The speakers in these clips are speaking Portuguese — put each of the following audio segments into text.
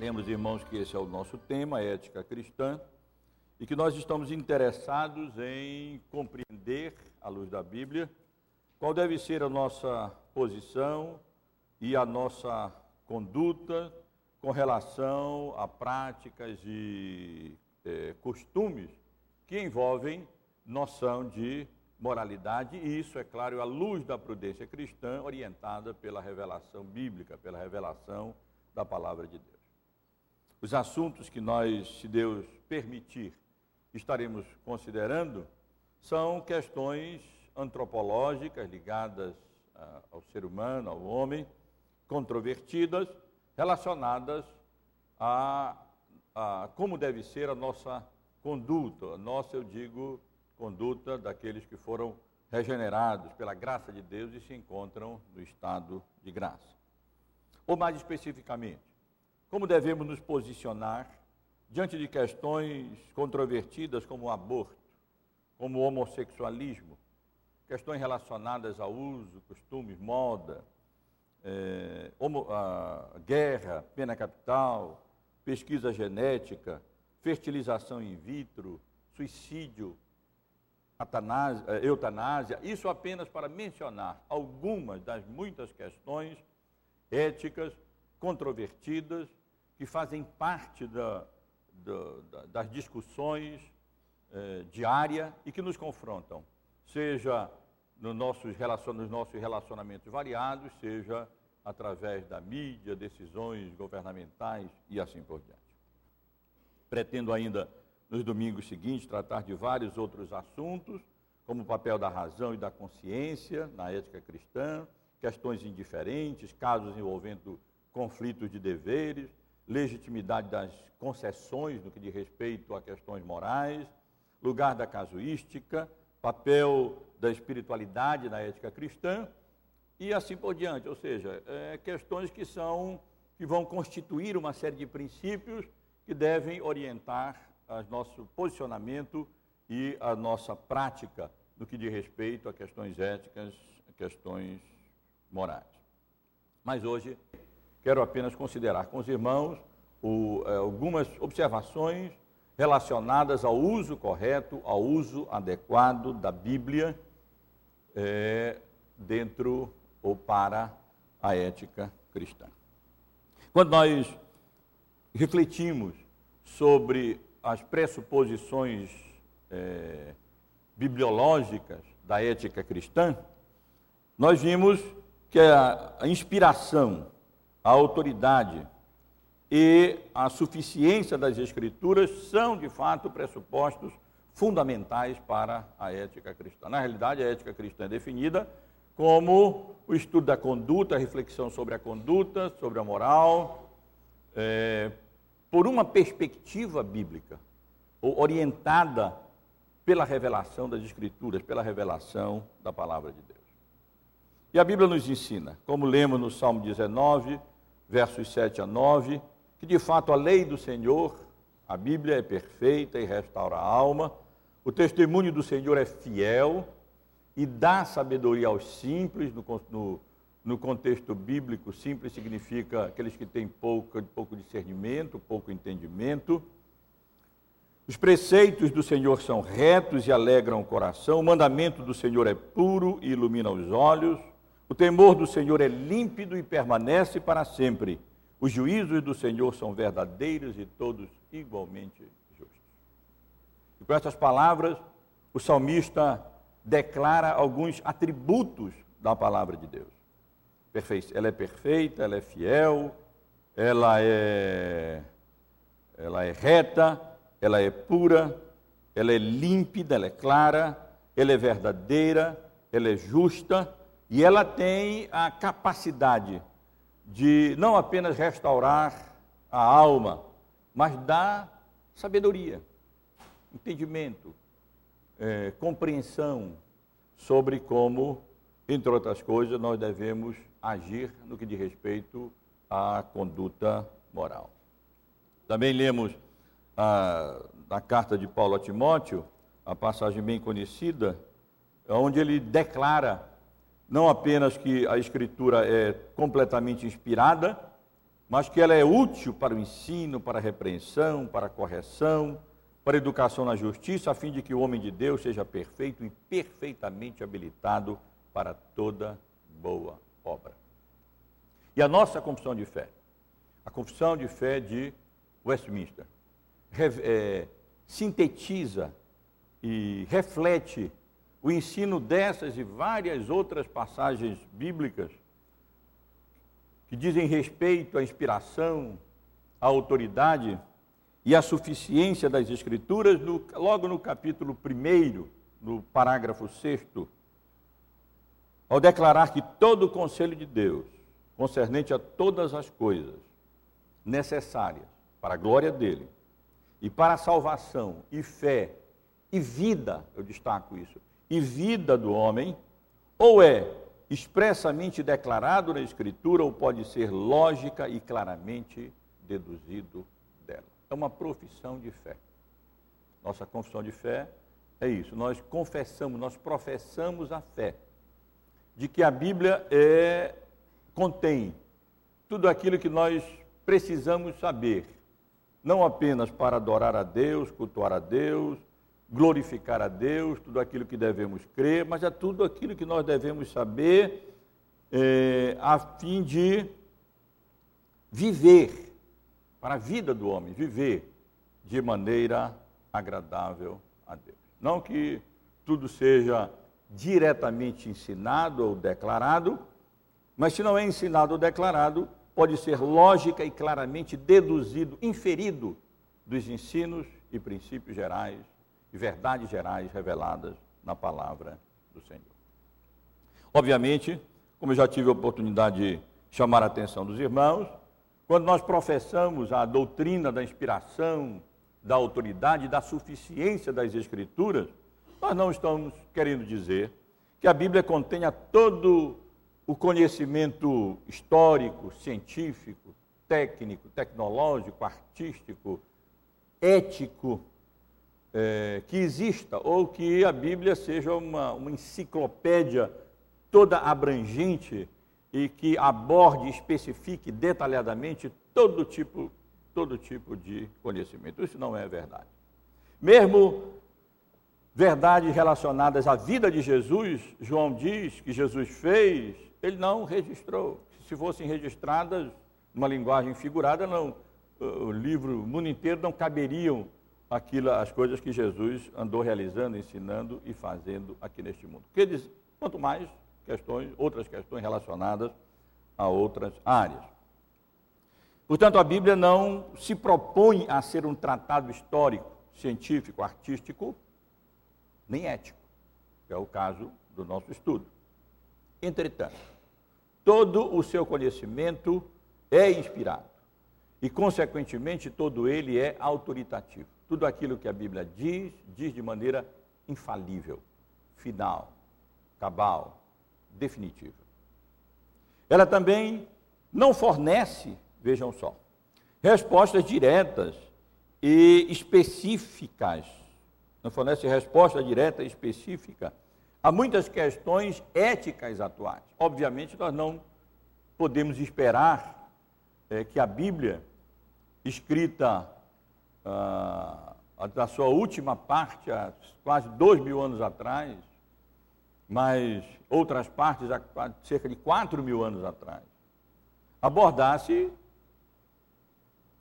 Lembro, irmãos, que esse é o nosso tema, ética cristã, e que nós estamos interessados em compreender, à luz da Bíblia, qual deve ser a nossa posição e a nossa conduta com relação a práticas e eh, costumes que envolvem noção de moralidade, e isso, é claro, à luz da prudência cristã, orientada pela revelação bíblica, pela revelação da palavra de Deus. Os assuntos que nós, se Deus permitir, estaremos considerando são questões antropológicas ligadas ah, ao ser humano, ao homem, controvertidas, relacionadas a, a como deve ser a nossa conduta, a nossa, eu digo, conduta daqueles que foram regenerados pela graça de Deus e se encontram no estado de graça. Ou mais especificamente, como devemos nos posicionar diante de questões controvertidas como o aborto, como o homossexualismo, questões relacionadas ao uso, costumes, moda, é, homo, guerra, pena capital, pesquisa genética, fertilização in vitro, suicídio, eh, eutanásia, isso apenas para mencionar algumas das muitas questões éticas controvertidas que fazem parte da, da, das discussões eh, diárias e que nos confrontam, seja no nossos, nos nossos relacionamentos variados, seja através da mídia, decisões governamentais e assim por diante. Pretendo ainda, nos domingos seguintes, tratar de vários outros assuntos, como o papel da razão e da consciência na ética cristã, questões indiferentes, casos envolvendo conflitos de deveres, legitimidade das concessões no que diz respeito a questões morais, lugar da casuística, papel da espiritualidade na ética cristã e assim por diante. Ou seja, é, questões que são que vão constituir uma série de princípios que devem orientar o nosso posicionamento e a nossa prática no que diz respeito a questões éticas, a questões morais. Mas hoje quero apenas considerar com os irmãos o, é, algumas observações relacionadas ao uso correto, ao uso adequado da Bíblia é, dentro ou para a ética cristã. Quando nós refletimos sobre as pressuposições é, bibliológicas da ética cristã, nós vimos que a, a inspiração, a autoridade e a suficiência das Escrituras são, de fato, pressupostos fundamentais para a ética cristã. Na realidade, a ética cristã é definida como o estudo da conduta, a reflexão sobre a conduta, sobre a moral, é, por uma perspectiva bíblica, ou orientada pela revelação das Escrituras, pela revelação da palavra de Deus. E a Bíblia nos ensina, como lemos no Salmo 19, versos 7 a 9, que de fato a lei do Senhor, a Bíblia é perfeita e restaura a alma, o testemunho do Senhor é fiel e dá sabedoria aos simples, no, no, no contexto bíblico, simples significa aqueles que têm pouco, pouco discernimento, pouco entendimento. Os preceitos do Senhor são retos e alegram o coração, o mandamento do Senhor é puro e ilumina os olhos, o temor do Senhor é límpido e permanece para sempre. Os juízos do Senhor são verdadeiros e todos igualmente justos. E com essas palavras, o salmista declara alguns atributos da palavra de Deus. Ela é perfeita, ela é fiel, ela é, ela é reta, ela é pura, ela é límpida, ela é clara, ela é verdadeira, ela é justa e ela tem a capacidade de não apenas restaurar a alma, mas dar sabedoria, entendimento, é, compreensão sobre como, entre outras coisas, nós devemos agir no que diz respeito à conduta moral. Também lemos a, na carta de Paulo a Timóteo, a passagem bem conhecida, onde ele declara não apenas que a Escritura é completamente inspirada, mas que ela é útil para o ensino, para a repreensão, para a correção, para a educação na justiça, a fim de que o homem de Deus seja perfeito e perfeitamente habilitado para toda boa obra. E a nossa confissão de fé, a confissão de fé de Westminster, é, sintetiza e reflete o ensino dessas e várias outras passagens bíblicas que dizem respeito à inspiração, à autoridade e à suficiência das Escrituras, no, logo no capítulo 1, no parágrafo 6, ao declarar que todo o conselho de Deus, concernente a todas as coisas necessárias para a glória dele e para a salvação e fé e vida, eu destaco isso, e vida do homem, ou é expressamente declarado na Escritura ou pode ser lógica e claramente deduzido dela. É uma profissão de fé. Nossa confissão de fé é isso. Nós confessamos, nós professamos a fé de que a Bíblia é, contém tudo aquilo que nós precisamos saber, não apenas para adorar a Deus, cultuar a Deus, glorificar a Deus, tudo aquilo que devemos crer, mas é tudo aquilo que nós devemos saber é, a fim de viver, para a vida do homem, viver de maneira agradável a Deus. Não que tudo seja diretamente ensinado ou declarado, mas se não é ensinado ou declarado, pode ser lógica e claramente deduzido, inferido dos ensinos e princípios gerais e verdades gerais reveladas na palavra do Senhor. Obviamente, como eu já tive a oportunidade de chamar a atenção dos irmãos, quando nós professamos a doutrina da inspiração, da autoridade, da suficiência das Escrituras, nós não estamos querendo dizer que a Bíblia contenha todo o conhecimento histórico, científico, técnico, tecnológico, artístico, ético é, que exista, ou que a Bíblia seja uma, uma enciclopédia toda abrangente e que aborde, especifique detalhadamente todo tipo, todo tipo de conhecimento. Isso não é verdade. Mesmo verdades relacionadas à vida de Jesus, João diz que Jesus fez, ele não registrou. Se fossem registradas numa linguagem figurada, não, o livro, o mundo inteiro não caberiam aquilo, as coisas que Jesus andou realizando, ensinando e fazendo aqui neste mundo. Diz, quanto mais questões, outras questões relacionadas a outras áreas. Portanto, a Bíblia não se propõe a ser um tratado histórico, científico, artístico, nem ético, que é o caso do nosso estudo. Entretanto, todo o seu conhecimento é inspirado e, consequentemente, todo ele é autoritativo. Tudo aquilo que a Bíblia diz, diz de maneira infalível, final, cabal, definitiva. Ela também não fornece, vejam só, respostas diretas e específicas, não fornece resposta direta e específica a muitas questões éticas atuais. Obviamente, nós não podemos esperar é, que a Bíblia, escrita ah, da sua última parte, há quase dois mil anos atrás, mas outras partes há cerca de quatro mil anos atrás, abordasse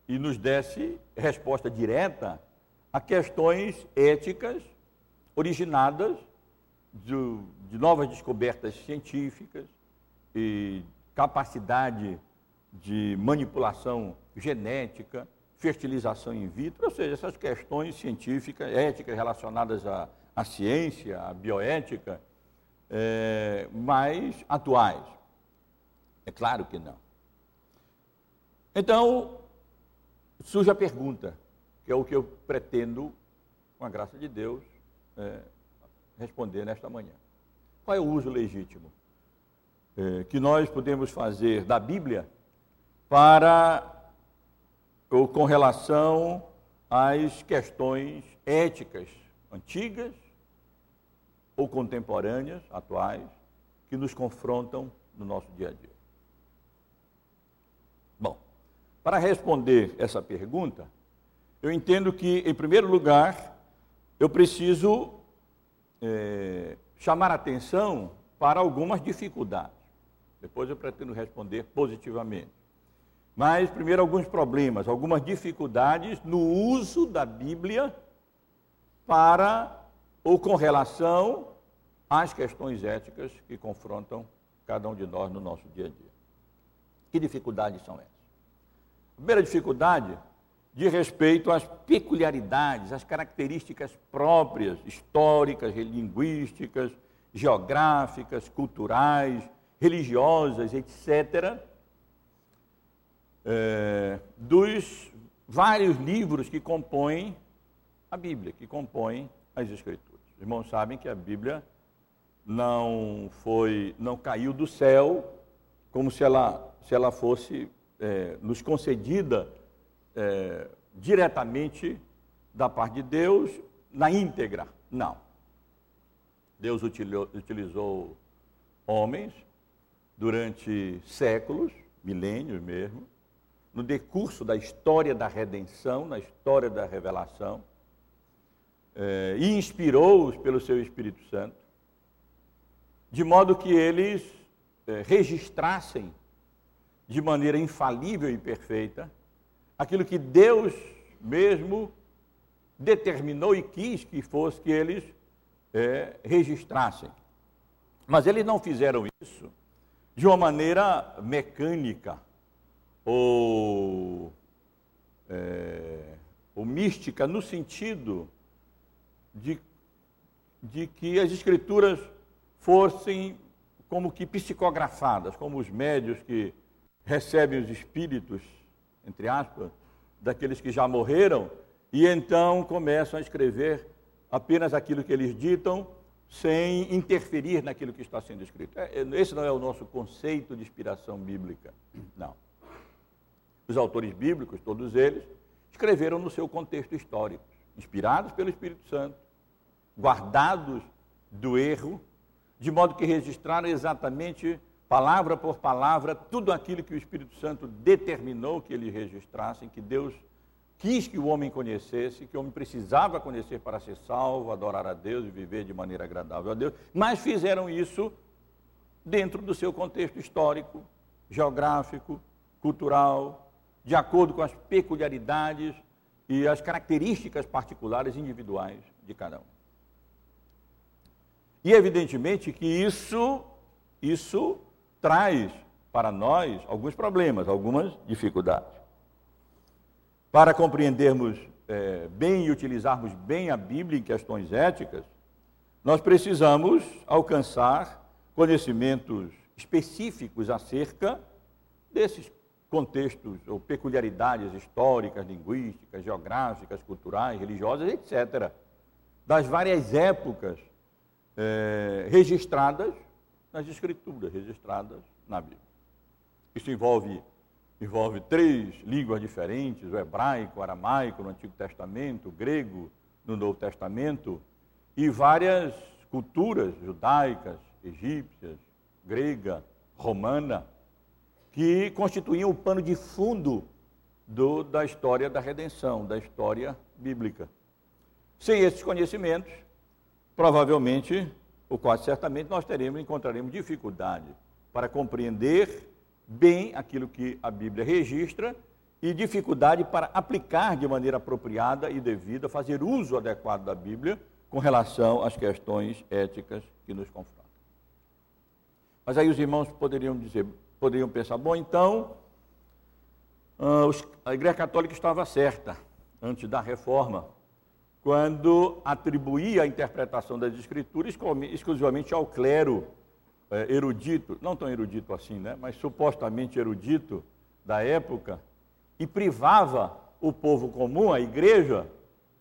e nos desse resposta direta a questões éticas originadas de, de novas descobertas científicas e capacidade de manipulação genética fertilização in vitro, ou seja, essas questões científicas, éticas relacionadas à, à ciência, à bioética, é, mais atuais. É claro que não. Então, surge a pergunta, que é o que eu pretendo, com a graça de Deus, é, responder nesta manhã. Qual é o uso legítimo é, que nós podemos fazer da Bíblia para ou com relação às questões éticas antigas ou contemporâneas, atuais, que nos confrontam no nosso dia a dia. Bom, Para responder essa pergunta, eu entendo que, em primeiro lugar, eu preciso é, chamar atenção para algumas dificuldades. Depois eu pretendo responder positivamente. Mas, primeiro, alguns problemas, algumas dificuldades no uso da Bíblia para ou com relação às questões éticas que confrontam cada um de nós no nosso dia a dia. Que dificuldades são essas? A primeira dificuldade de respeito às peculiaridades, às características próprias, históricas, linguísticas, geográficas, culturais, religiosas, etc., é, dos vários livros que compõem a Bíblia, que compõem as Escrituras. Os irmãos sabem que a Bíblia não foi, não caiu do céu como se ela, se ela fosse é, nos concedida é, diretamente da parte de Deus na íntegra. Não. Deus utilizou, utilizou homens durante séculos, milênios mesmo, no decurso da história da redenção, na história da revelação, é, e inspirou-os pelo seu Espírito Santo, de modo que eles é, registrassem de maneira infalível e perfeita aquilo que Deus mesmo determinou e quis que fosse que eles é, registrassem. Mas eles não fizeram isso de uma maneira mecânica ou, é, ou mística, no sentido de, de que as escrituras fossem como que psicografadas, como os médios que recebem os espíritos, entre aspas, daqueles que já morreram, e então começam a escrever apenas aquilo que eles ditam, sem interferir naquilo que está sendo escrito. É, esse não é o nosso conceito de inspiração bíblica. Não. Os autores bíblicos, todos eles, escreveram no seu contexto histórico, inspirados pelo Espírito Santo, guardados do erro, de modo que registraram exatamente, palavra por palavra, tudo aquilo que o Espírito Santo determinou que eles registrassem, que Deus quis que o homem conhecesse, que o homem precisava conhecer para ser salvo, adorar a Deus e viver de maneira agradável a Deus, mas fizeram isso dentro do seu contexto histórico, geográfico, cultural, de acordo com as peculiaridades e as características particulares individuais de cada um. E evidentemente que isso, isso traz para nós alguns problemas, algumas dificuldades. Para compreendermos é, bem e utilizarmos bem a Bíblia em questões éticas, nós precisamos alcançar conhecimentos específicos acerca desses contextos ou peculiaridades históricas, linguísticas, geográficas, culturais, religiosas, etc., das várias épocas é, registradas nas Escrituras, registradas na Bíblia. Isso envolve, envolve três línguas diferentes: o hebraico, o aramaico no Antigo Testamento, o grego no Novo Testamento, e várias culturas judaicas, egípcias, grega, romana, que constituíam o pano de fundo do, da história da redenção, da história bíblica. Sem esses conhecimentos, provavelmente, ou quase certamente, nós teremos, encontraremos dificuldade para compreender bem aquilo que a Bíblia registra e dificuldade para aplicar de maneira apropriada e devida, fazer uso adequado da Bíblia com relação às questões éticas que nos confrontam. Mas aí os irmãos poderiam dizer, poderiam pensar, bom, então ah, a Igreja Católica estava certa antes da reforma, quando atribuía a interpretação das Escrituras exclusivamente ao clero é, erudito, não tão erudito assim, né, mas supostamente erudito da época, e privava o povo comum, a igreja,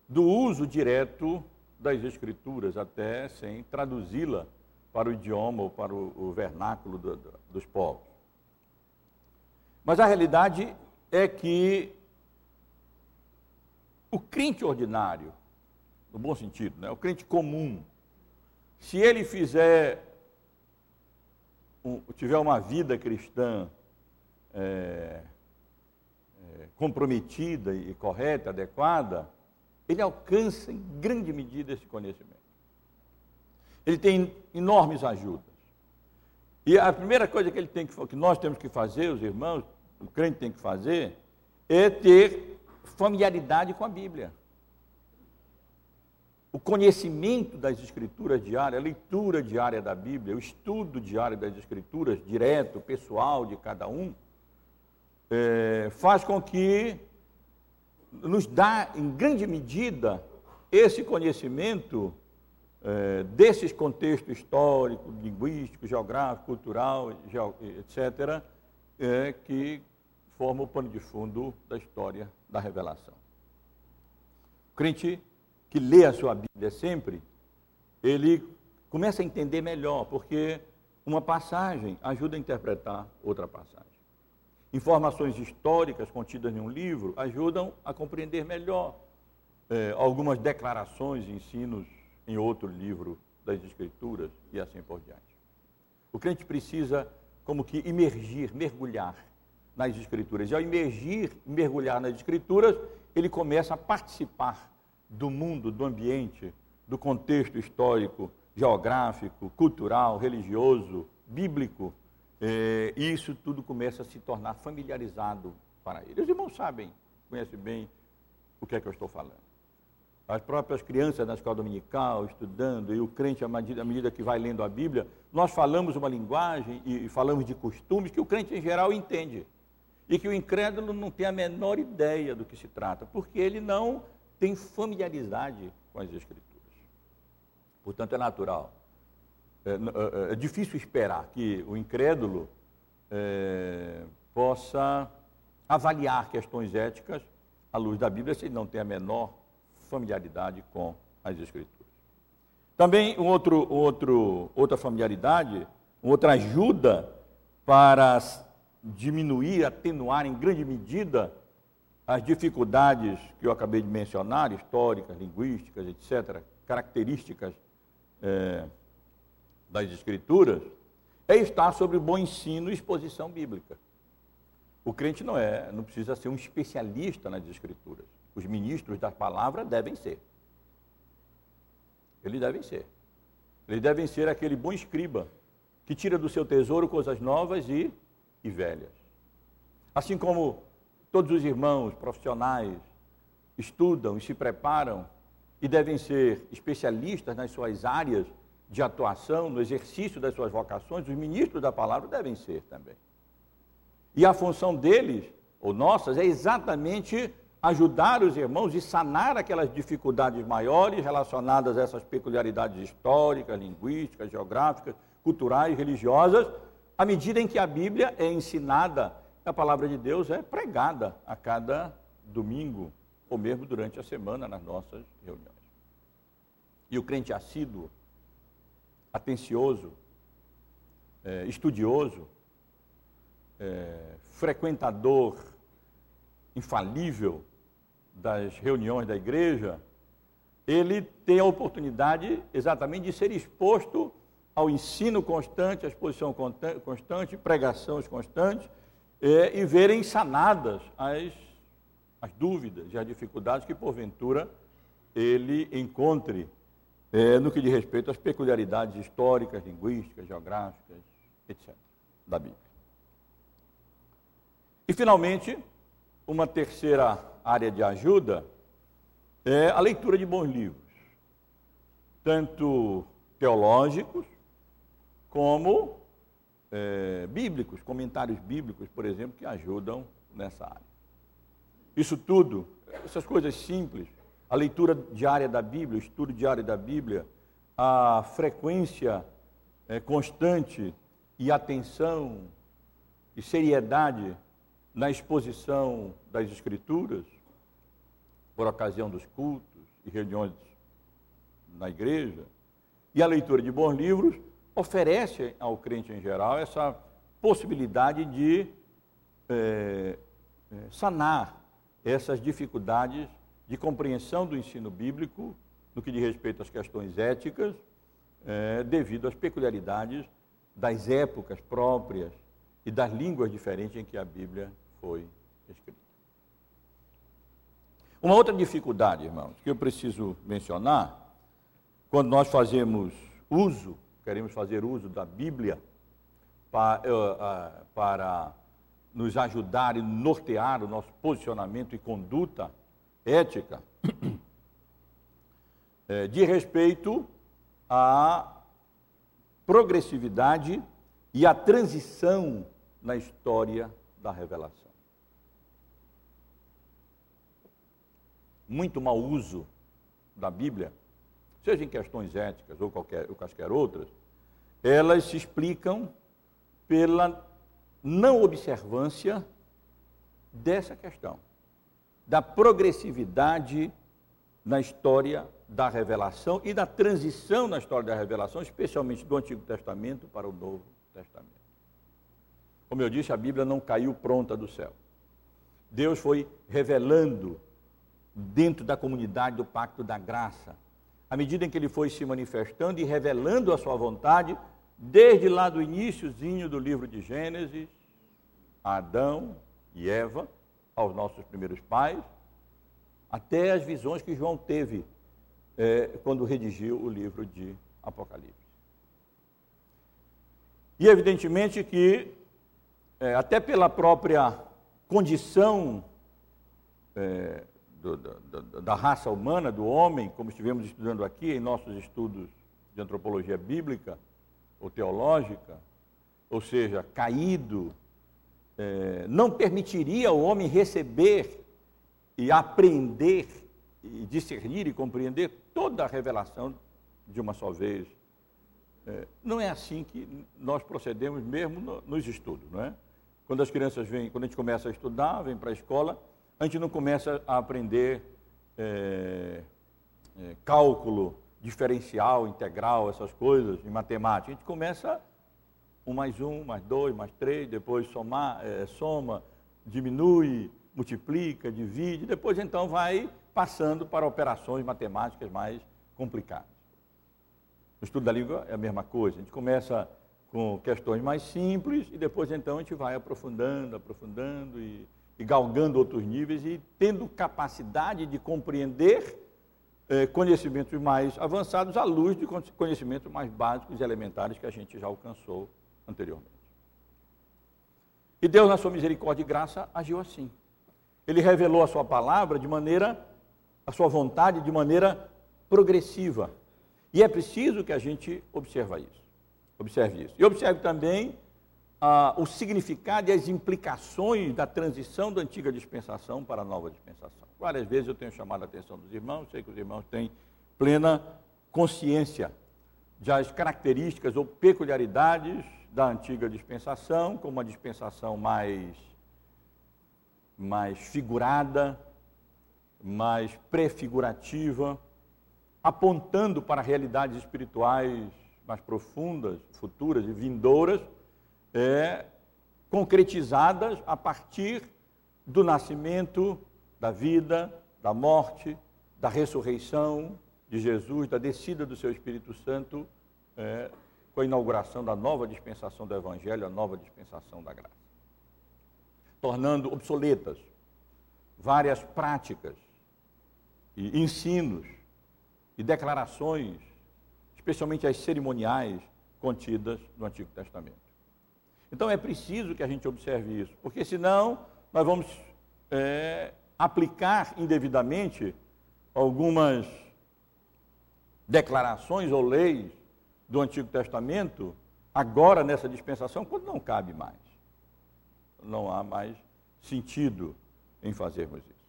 do uso direto das Escrituras, até sem traduzi-la para o idioma ou para o, vernáculo do, do, dos povos. Mas a realidade é que o crente ordinário, no bom sentido, né? o crente comum, se ele fizer, um, tiver uma vida cristã é, é, comprometida e correta, adequada, ele alcança em grande medida esse conhecimento. Ele tem enormes ajudas. E a primeira coisa que ele tem que, que nós temos que fazer, os irmãos, o crente tem que fazer, é ter familiaridade com a Bíblia. O conhecimento das escrituras diárias, a leitura diária da Bíblia, o estudo diário das escrituras, direto, pessoal de cada um, é, faz com que nos dá, em grande medida, esse conhecimento é, desses contextos histórico, linguístico, geográfico, cultural, etc., é, que formam o pano de fundo da história da revelação. O crente que lê a sua Bíblia sempre, ele começa a entender melhor, porque uma passagem ajuda a interpretar outra passagem. Informações históricas contidas em um livro ajudam a compreender melhor é, algumas declarações e ensinos em outro livro das Escrituras e assim por diante. O crente precisa, como que, imergir, mergulhar nas Escrituras. E ao imergir, mergulhar nas Escrituras, ele começa a participar do mundo, do ambiente, do contexto histórico, geográfico, cultural, religioso, bíblico é, isso tudo começa a se tornar familiarizado para ele. Os irmãos sabem, conhecem bem o que é que eu estou falando. As próprias crianças na escola dominical, estudando, e o crente, à medida, à medida que vai lendo a Bíblia, nós falamos uma linguagem e falamos de costumes que o crente em geral entende. E que o incrédulo não tem a menor ideia do que se trata, porque ele não tem familiaridade com as Escrituras. Portanto, é natural é, é, é, difícil esperar que o incrédulo é, possa avaliar questões éticas à luz da Bíblia se ele não tem a menor familiaridade com as Escrituras. Também um outro, outro, outra familiaridade, outra ajuda para diminuir, atenuar em grande medida as dificuldades que eu acabei de mencionar, históricas, linguísticas, etc., características é, das Escrituras é estar sobre o bom ensino e exposição bíblica. O crente não é, não precisa ser um especialista nas Escrituras. Os ministros da palavra devem ser. Eles devem ser. Eles devem ser aquele bom escriba que tira do seu tesouro coisas novas e, e velhas. Assim como todos os irmãos profissionais estudam e se preparam e devem ser especialistas nas suas áreas de atuação, no exercício das suas vocações, os ministros da palavra devem ser também. E a função deles, ou nossas, é exatamente ajudar os irmãos e sanar aquelas dificuldades maiores relacionadas a essas peculiaridades históricas, linguísticas, geográficas, culturais, religiosas, à medida em que a Bíblia é ensinada, a palavra de Deus é pregada a cada domingo, ou mesmo durante a semana nas nossas reuniões. E o crente assíduo atencioso, é, estudioso, é, frequentador infalível das reuniões da igreja, ele tem a oportunidade exatamente de ser exposto ao ensino constante, à exposição constante, pregações constantes, é, e verem sanadas as, as dúvidas e as dificuldades que, porventura, ele encontre é, no que diz respeito às peculiaridades históricas, linguísticas, geográficas, etc., da Bíblia. E, finalmente, uma terceira área de ajuda é a leitura de bons livros, tanto teológicos como é, bíblicos, comentários bíblicos, por exemplo, que ajudam nessa área. Isso tudo, essas coisas simples, a leitura diária da Bíblia, o estudo diário da Bíblia, a frequência é, constante e atenção e seriedade na exposição das Escrituras, por ocasião dos cultos e reuniões na igreja, e a leitura de bons livros oferece ao crente em geral essa possibilidade de é, sanar essas dificuldades de compreensão do ensino bíblico no que diz respeito às questões éticas, é, devido às peculiaridades das épocas próprias e das línguas diferentes em que a Bíblia foi escrita. Uma outra dificuldade, irmãos, que eu preciso mencionar, quando nós fazemos uso, queremos fazer uso da Bíblia para, uh, uh, para nos ajudar e nortear o nosso posicionamento e conduta ética, é, de respeito à progressividade e à transição na história da revelação. Muito mau uso da Bíblia, seja em questões éticas ou qualquer, ou quaisquer outras, elas se explicam pela não observância dessa questão, da progressividade na história da revelação e da transição na história da revelação, especialmente do Antigo Testamento para o Novo Testamento. Como eu disse, a Bíblia não caiu pronta do céu. Deus foi revelando dentro da comunidade do pacto da graça, à medida em que ele foi se manifestando e revelando a sua vontade, desde lá do iníciozinho do livro de Gênesis, Adão e Eva, aos nossos primeiros pais, até as visões que João teve é, quando redigiu o livro de Apocalipse. E evidentemente que, é, até pela própria condição é, do, da, da raça humana, do homem, como estivemos estudando aqui em nossos estudos de antropologia bíblica ou teológica, ou seja, caído, é, não permitiria o homem receber e aprender e discernir e compreender toda a revelação de uma só vez. É, não é assim que nós procedemos mesmo no, nos estudos, não é? Quando as crianças vêm, quando a gente começa a estudar, vem para a escola, a gente não começa a aprender é, é, cálculo diferencial, integral, essas coisas em matemática. A gente começa um mais um, mais dois, mais três, depois somar, é, soma, diminui, multiplica, divide, depois então vai passando para operações matemáticas mais complicadas. No estudo da língua é a mesma coisa, a gente começa com questões mais simples e depois então a gente vai aprofundando, aprofundando e, e galgando outros níveis e tendo capacidade de compreender eh, conhecimentos mais avançados à luz de conhecimentos mais básicos e elementares que a gente já alcançou anteriormente. E Deus, na sua misericórdia e graça, agiu assim. Ele revelou a sua palavra de maneira, a sua vontade de maneira progressiva. E é preciso que a gente observe isso. Observe isso. E observe também ah, o significado e as implicações da transição da antiga dispensação para a nova dispensação. Várias vezes eu tenho chamado a atenção dos irmãos, sei que os irmãos têm plena consciência das características ou peculiaridades da antiga dispensação, como uma dispensação mais, mais figurada, mais prefigurativa, apontando para realidades espirituais mais profundas, futuras e vindouras, é, concretizadas a partir do nascimento, da vida, da morte, da ressurreição de Jesus, da descida do seu Espírito Santo é, com a inauguração da nova dispensação do Evangelho, a nova dispensação da graça. Tornando obsoletas várias práticas e ensinos e declarações, especialmente as cerimoniais contidas no Antigo Testamento. Então é preciso que a gente observe isso, porque senão nós vamos é, aplicar indevidamente algumas declarações ou leis do Antigo Testamento, agora nessa dispensação, quando não cabe mais. Não há mais sentido em fazermos isso.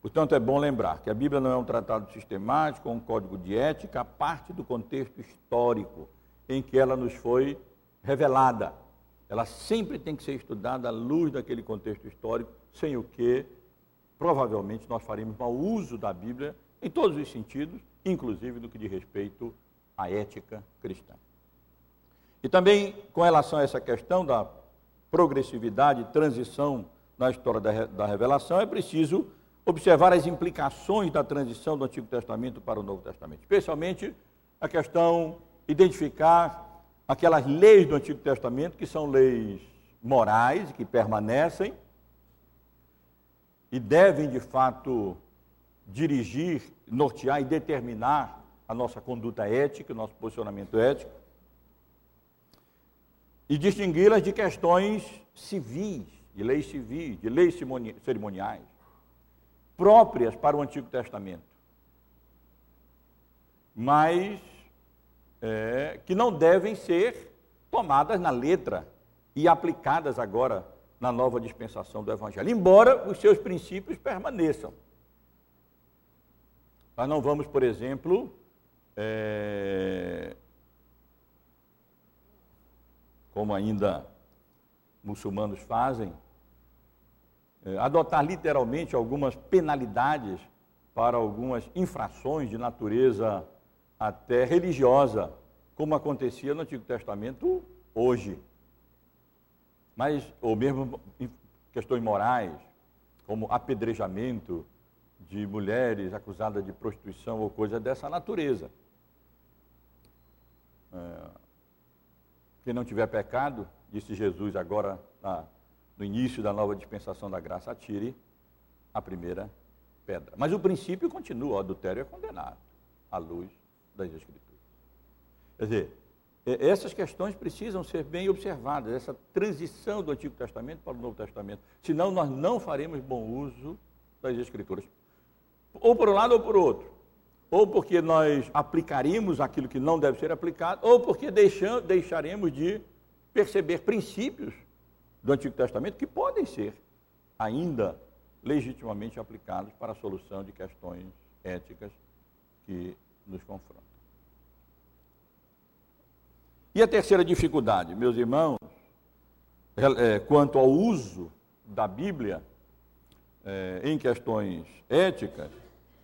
Portanto, é bom lembrar que a Bíblia não é um tratado sistemático, um código de ética, a parte do contexto histórico em que ela nos foi revelada. Ela sempre tem que ser estudada à luz daquele contexto histórico, sem o que provavelmente nós faremos mau uso da Bíblia em todos os sentidos, inclusive do que diz respeito a ética cristã. E também com relação a essa questão da progressividade e transição na história da, da revelação, é preciso observar as implicações da transição do Antigo Testamento para o Novo Testamento, especialmente a questão identificar aquelas leis do Antigo Testamento que são leis morais que permanecem e devem de fato dirigir, nortear e determinar a nossa conduta ética, o nosso posicionamento ético, e distingui-las de questões civis, de leis civis, de leis cerimoniais, próprias para o Antigo Testamento, mas é, que não devem ser tomadas na letra e aplicadas agora na nova dispensação do Evangelho, embora os seus princípios permaneçam. Nós não vamos, por exemplo, é, como ainda muçulmanos fazem, é, adotar literalmente algumas penalidades para algumas infrações de natureza até religiosa, como acontecia no Antigo Testamento hoje. Mas, ou mesmo questões morais, como apedrejamento de mulheres acusadas de prostituição ou coisa dessa natureza. É, quem não tiver pecado, disse Jesus agora na, no início da nova dispensação da graça, atire a primeira pedra. Mas o princípio continua, o adultério é condenado à luz das Escrituras. Quer dizer, essas questões precisam ser bem observadas, essa transição do Antigo Testamento para o Novo Testamento. Senão, nós não faremos bom uso das Escrituras. Ou por um lado ou por outro. Ou porque nós aplicaríamos aquilo que não deve ser aplicado, ou porque deixam, deixaremos de perceber princípios do Antigo Testamento que podem ser ainda legitimamente aplicados para a solução de questões éticas que nos confrontam. E a terceira dificuldade, meus irmãos, é, quanto ao uso da Bíblia é, em questões éticas,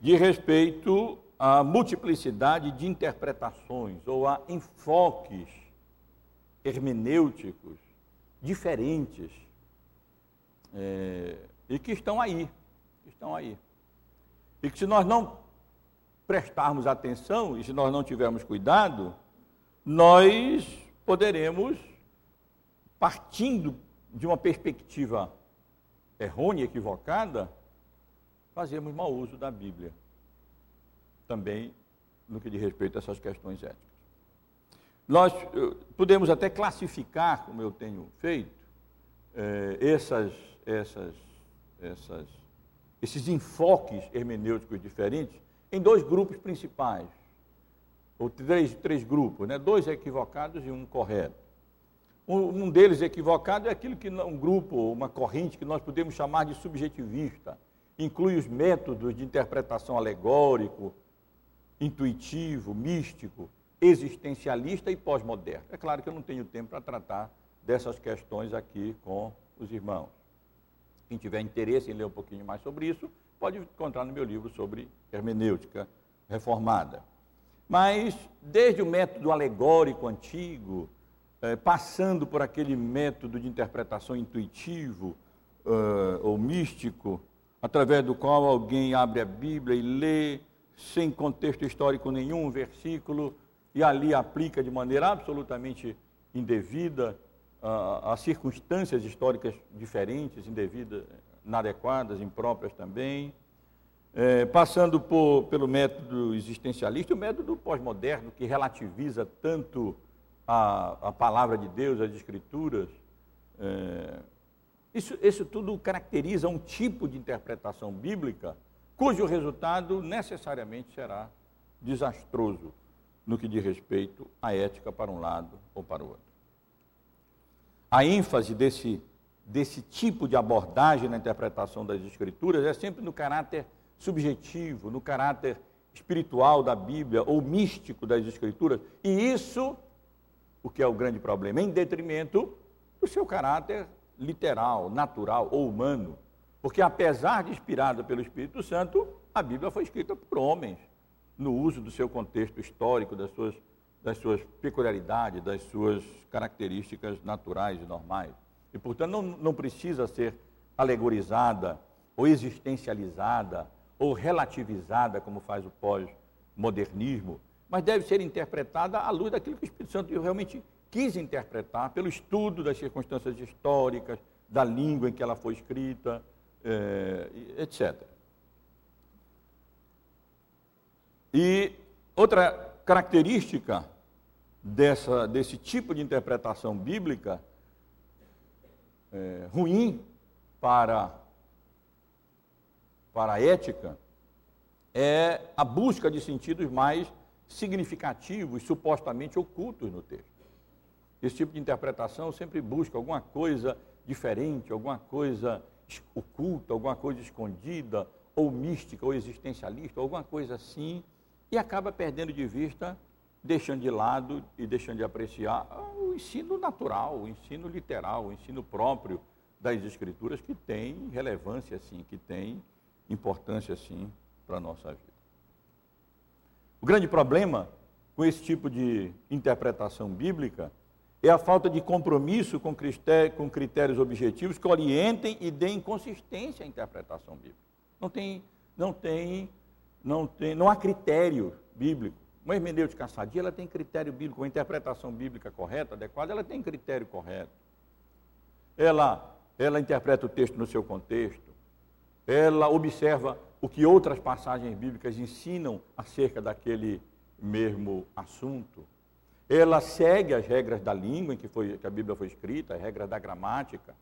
de respeito à multiplicidade de interpretações ou a enfoques hermenêuticos diferentes é, e que estão aí, estão aí. E que se nós não prestarmos atenção e se nós não tivermos cuidado, nós poderemos, partindo de uma perspectiva errônea, equivocada, fazermos mau uso da Bíblia. Também no que diz respeito a essas questões éticas. Nós podemos até classificar, como eu tenho feito, eh, essas, essas, essas, esses enfoques hermenêuticos diferentes em dois grupos principais ou três, três grupos, né? dois equivocados e um correto. Um, um deles equivocado é aquilo que um grupo, uma corrente que nós podemos chamar de subjetivista. Inclui os métodos de interpretação alegórico, intuitivo, místico, existencialista e pós-moderno. É claro que eu não tenho tempo para tratar dessas questões aqui com os irmãos. Quem tiver interesse em ler um pouquinho mais sobre isso, pode encontrar no meu livro sobre hermenêutica reformada. Mas, desde o método alegórico antigo, eh, passando por aquele método de interpretação intuitivo uh, ou místico, através do qual alguém abre a Bíblia e lê, sem contexto histórico nenhum, um versículo, e ali aplica de maneira absolutamente indevida, uh, a circunstâncias históricas diferentes, indevidas, inadequadas, impróprias também é, passando por, pelo método existencialista o método pós-moderno, que relativiza tanto a, a, palavra de Deus, as escrituras. É, isso, isso tudo caracteriza um tipo de interpretação bíblica cujo resultado necessariamente será desastroso no que diz respeito à ética para um lado ou para o outro. A ênfase desse, desse tipo de abordagem na interpretação das Escrituras é sempre no caráter subjetivo, no caráter espiritual da Bíblia ou místico das Escrituras, e isso, o que é o grande problema, em detrimento do seu caráter literal, natural ou humano. Porque apesar de inspirada pelo Espírito Santo, a Bíblia foi escrita por homens, no uso do seu contexto histórico, das suas, das suas peculiaridades, das suas características naturais e normais. E, portanto, não, não precisa ser alegorizada ou existencializada ou relativizada, como faz o pós-modernismo, mas deve ser interpretada à luz daquilo que o Espírito Santo realmente quis interpretar, pelo estudo das circunstâncias históricas, da língua em que ela foi escrita, eh, etc. E outra característica dessa, desse tipo de interpretação bíblica é, ruim para, para a ética é a busca de sentidos mais significativos, supostamente ocultos no texto. Esse tipo de interpretação sempre busca alguma coisa diferente, alguma coisa oculta, alguma coisa escondida, ou mística, ou existencialista, alguma coisa assim, e acaba perdendo de vista, deixando de lado e deixando de apreciar o ensino natural, o ensino literal, o ensino próprio das Escrituras, que tem relevância, sim, que tem importância, sim, para a nossa vida. O grande problema com esse tipo de interpretação bíblica é a falta de compromisso com critérios objetivos que orientem e deem consistência à interpretação bíblica. Não tem, não tem, não tem, não há critério bíblico. Uma hermenêutica sadia, ela tem critério bíblico, uma interpretação bíblica correta, adequada, ela tem critério correto. Ela, ela interpreta o texto no seu contexto. Ela observa o que outras passagens bíblicas ensinam acerca daquele mesmo assunto. Ela segue as regras da língua em que, foi, que a Bíblia foi escrita, as regras da gramática.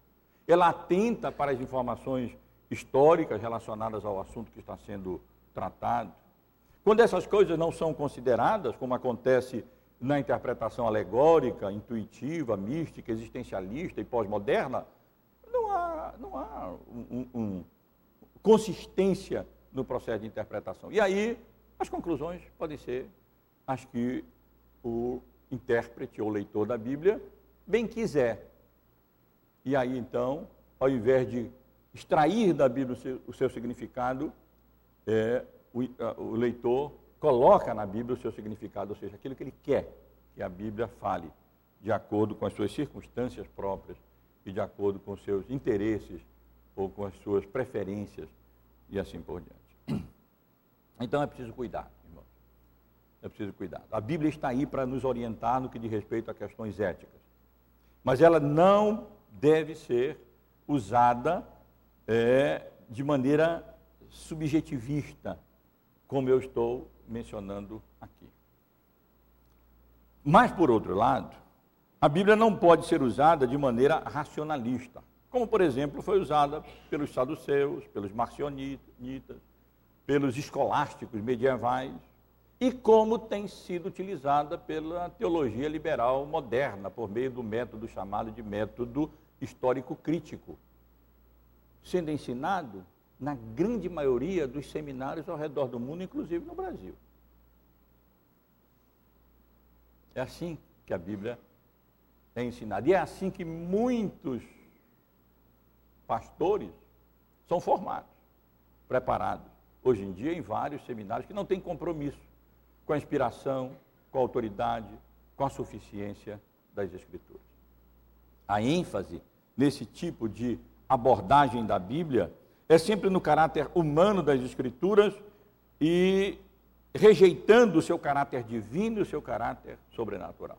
Ela atenta para as informações históricas relacionadas ao assunto que está sendo tratado. Quando essas coisas não são consideradas, como acontece na interpretação alegórica, intuitiva, mística, existencialista e pós-moderna, não há, não há um, um, consistência no processo de interpretação. E aí, as conclusões podem ser as que o intérprete ou leitor da Bíblia bem quiser. E aí, então, ao invés de extrair da Bíblia o seu, o seu significado, é, o, o leitor coloca na Bíblia o seu significado, ou seja, aquilo que ele quer que a Bíblia fale, de acordo com as suas circunstâncias próprias e de acordo com os seus interesses ou com as suas preferências e assim por diante. Então é preciso cuidar, irmãos. É preciso cuidar. A Bíblia está aí para nos orientar no que diz respeito a questões éticas. Mas ela não deve ser usada é, de maneira subjetivista, como eu estou mencionando aqui. Mas, por outro lado, a Bíblia não pode ser usada de maneira racionalista, como, por exemplo, foi usada pelos saduceus, pelos marcionitas, pelos escolásticos medievais, e como tem sido utilizada pela teologia liberal moderna, por meio do método chamado de método histórico crítico, sendo ensinado na grande maioria dos seminários ao redor do mundo, inclusive no Brasil. É assim que a Bíblia é ensinada. E é assim que muitos pastores são formados, preparados, hoje em dia, em vários seminários que não têm compromisso com a inspiração, com a autoridade, com a suficiência das Escrituras. A ênfase nesse tipo de abordagem da Bíblia é sempre no caráter humano das Escrituras e rejeitando o seu caráter divino e o seu caráter sobrenatural.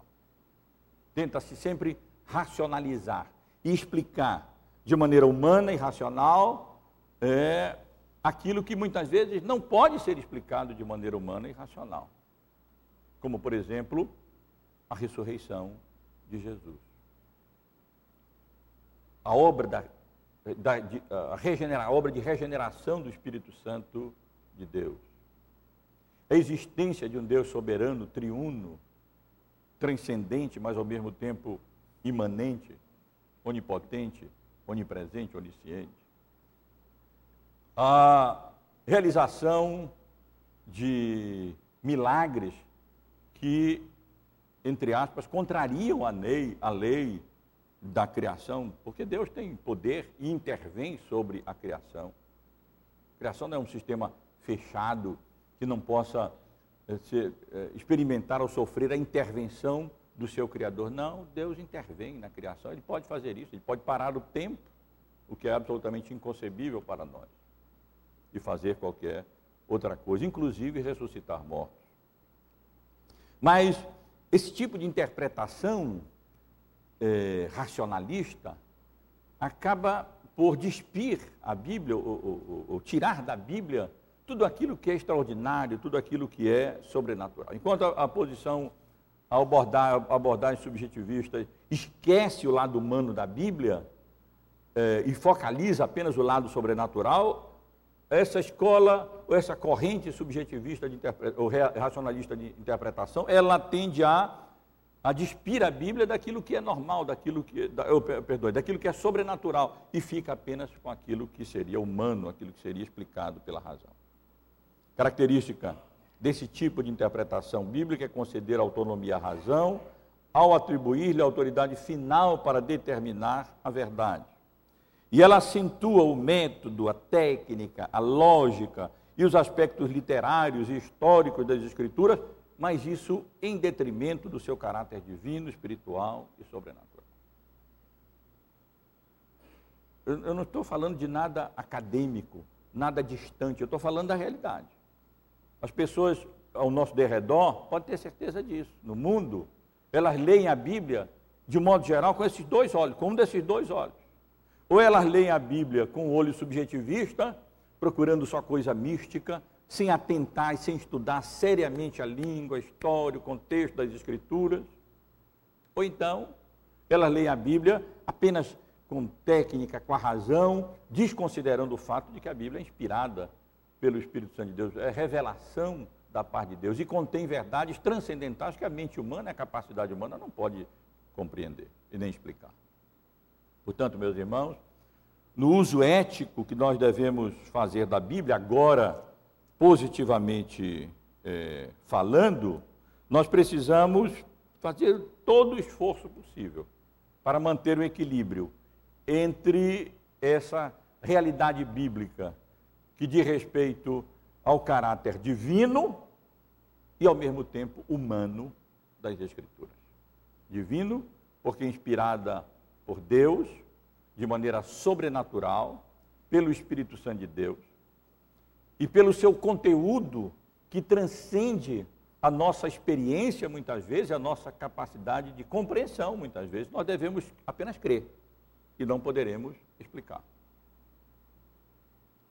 Tenta-se sempre racionalizar e explicar de maneira humana e racional é, aquilo que muitas vezes não pode ser explicado de maneira humana e racional. Como, por exemplo, a ressurreição de Jesus. A obra da da, de, a, regenera, a obra de regeneração do Espírito Santo de Deus. A existência de um Deus soberano, triuno, transcendente, mas ao mesmo tempo imanente, onipotente, onipresente, onisciente. A realização de milagres que, entre aspas, contrariam a lei, a lei da criação, porque Deus tem poder e intervém sobre a criação. A criação não é um sistema fechado que não possa eh, ser, eh, experimentar ou sofrer a intervenção do seu Criador. Não, Deus intervém na criação, Ele pode fazer isso, Ele pode parar o tempo, o que é absolutamente inconcebível para nós, e fazer qualquer outra coisa, inclusive ressuscitar mortos. Mas esse tipo de interpretação é, racionalista acaba por despir a Bíblia, ou, ou, ou, tirar da Bíblia tudo aquilo que é extraordinário, tudo aquilo que é sobrenatural. Enquanto a, a posição, a abordar, abordagem subjetivista esquece o lado humano da Bíblia eh, e focaliza apenas o lado sobrenatural, essa escola, ou essa corrente subjetivista de ou racionalista de interpretação, ela tende a, a despir a Bíblia daquilo que é normal, daquilo que, da, eu, perdoe, daquilo que é sobrenatural, e fica apenas com aquilo que seria humano, aquilo que seria explicado pela razão. Característica desse tipo de interpretação bíblica é conceder autonomia à razão, ao atribuir-lhe a autoridade final para determinar a verdade. E ela acentua o método, a técnica, a lógica e os aspectos literários e históricos das Escrituras, mas isso em detrimento do seu caráter divino, espiritual e sobrenatural. Eu, não estou falando de nada acadêmico, nada distante, eu estou falando da realidade. As pessoas ao nosso derredor podem ter certeza disso. No mundo, elas leem a Bíblia, de modo geral, com esses dois olhos, com um desses dois olhos. Ou elas leem a Bíblia com o olho subjetivista, procurando só coisa mística, sem atentar e sem estudar seriamente a língua, a história, o contexto das Escrituras. Ou então, elas leem a Bíblia apenas com técnica, com a razão, desconsiderando o fato de que a Bíblia é inspirada pelo Espírito Santo de Deus, é revelação da parte de Deus e contém verdades transcendentais que a mente humana, a capacidade humana não pode compreender e nem explicar. Portanto, meus irmãos, no uso ético que nós devemos fazer da Bíblia, agora positivamente é, falando, nós precisamos fazer todo o esforço possível para manter o equilíbrio entre essa realidade bíblica que diz respeito ao caráter divino e, ao mesmo tempo, humano das Escrituras. Divino, porque inspirada por Deus, de maneira sobrenatural, pelo Espírito Santo de Deus, e pelo seu conteúdo que transcende a nossa experiência, muitas vezes, a nossa capacidade de compreensão, muitas vezes, nós devemos apenas crer e não poderemos explicar.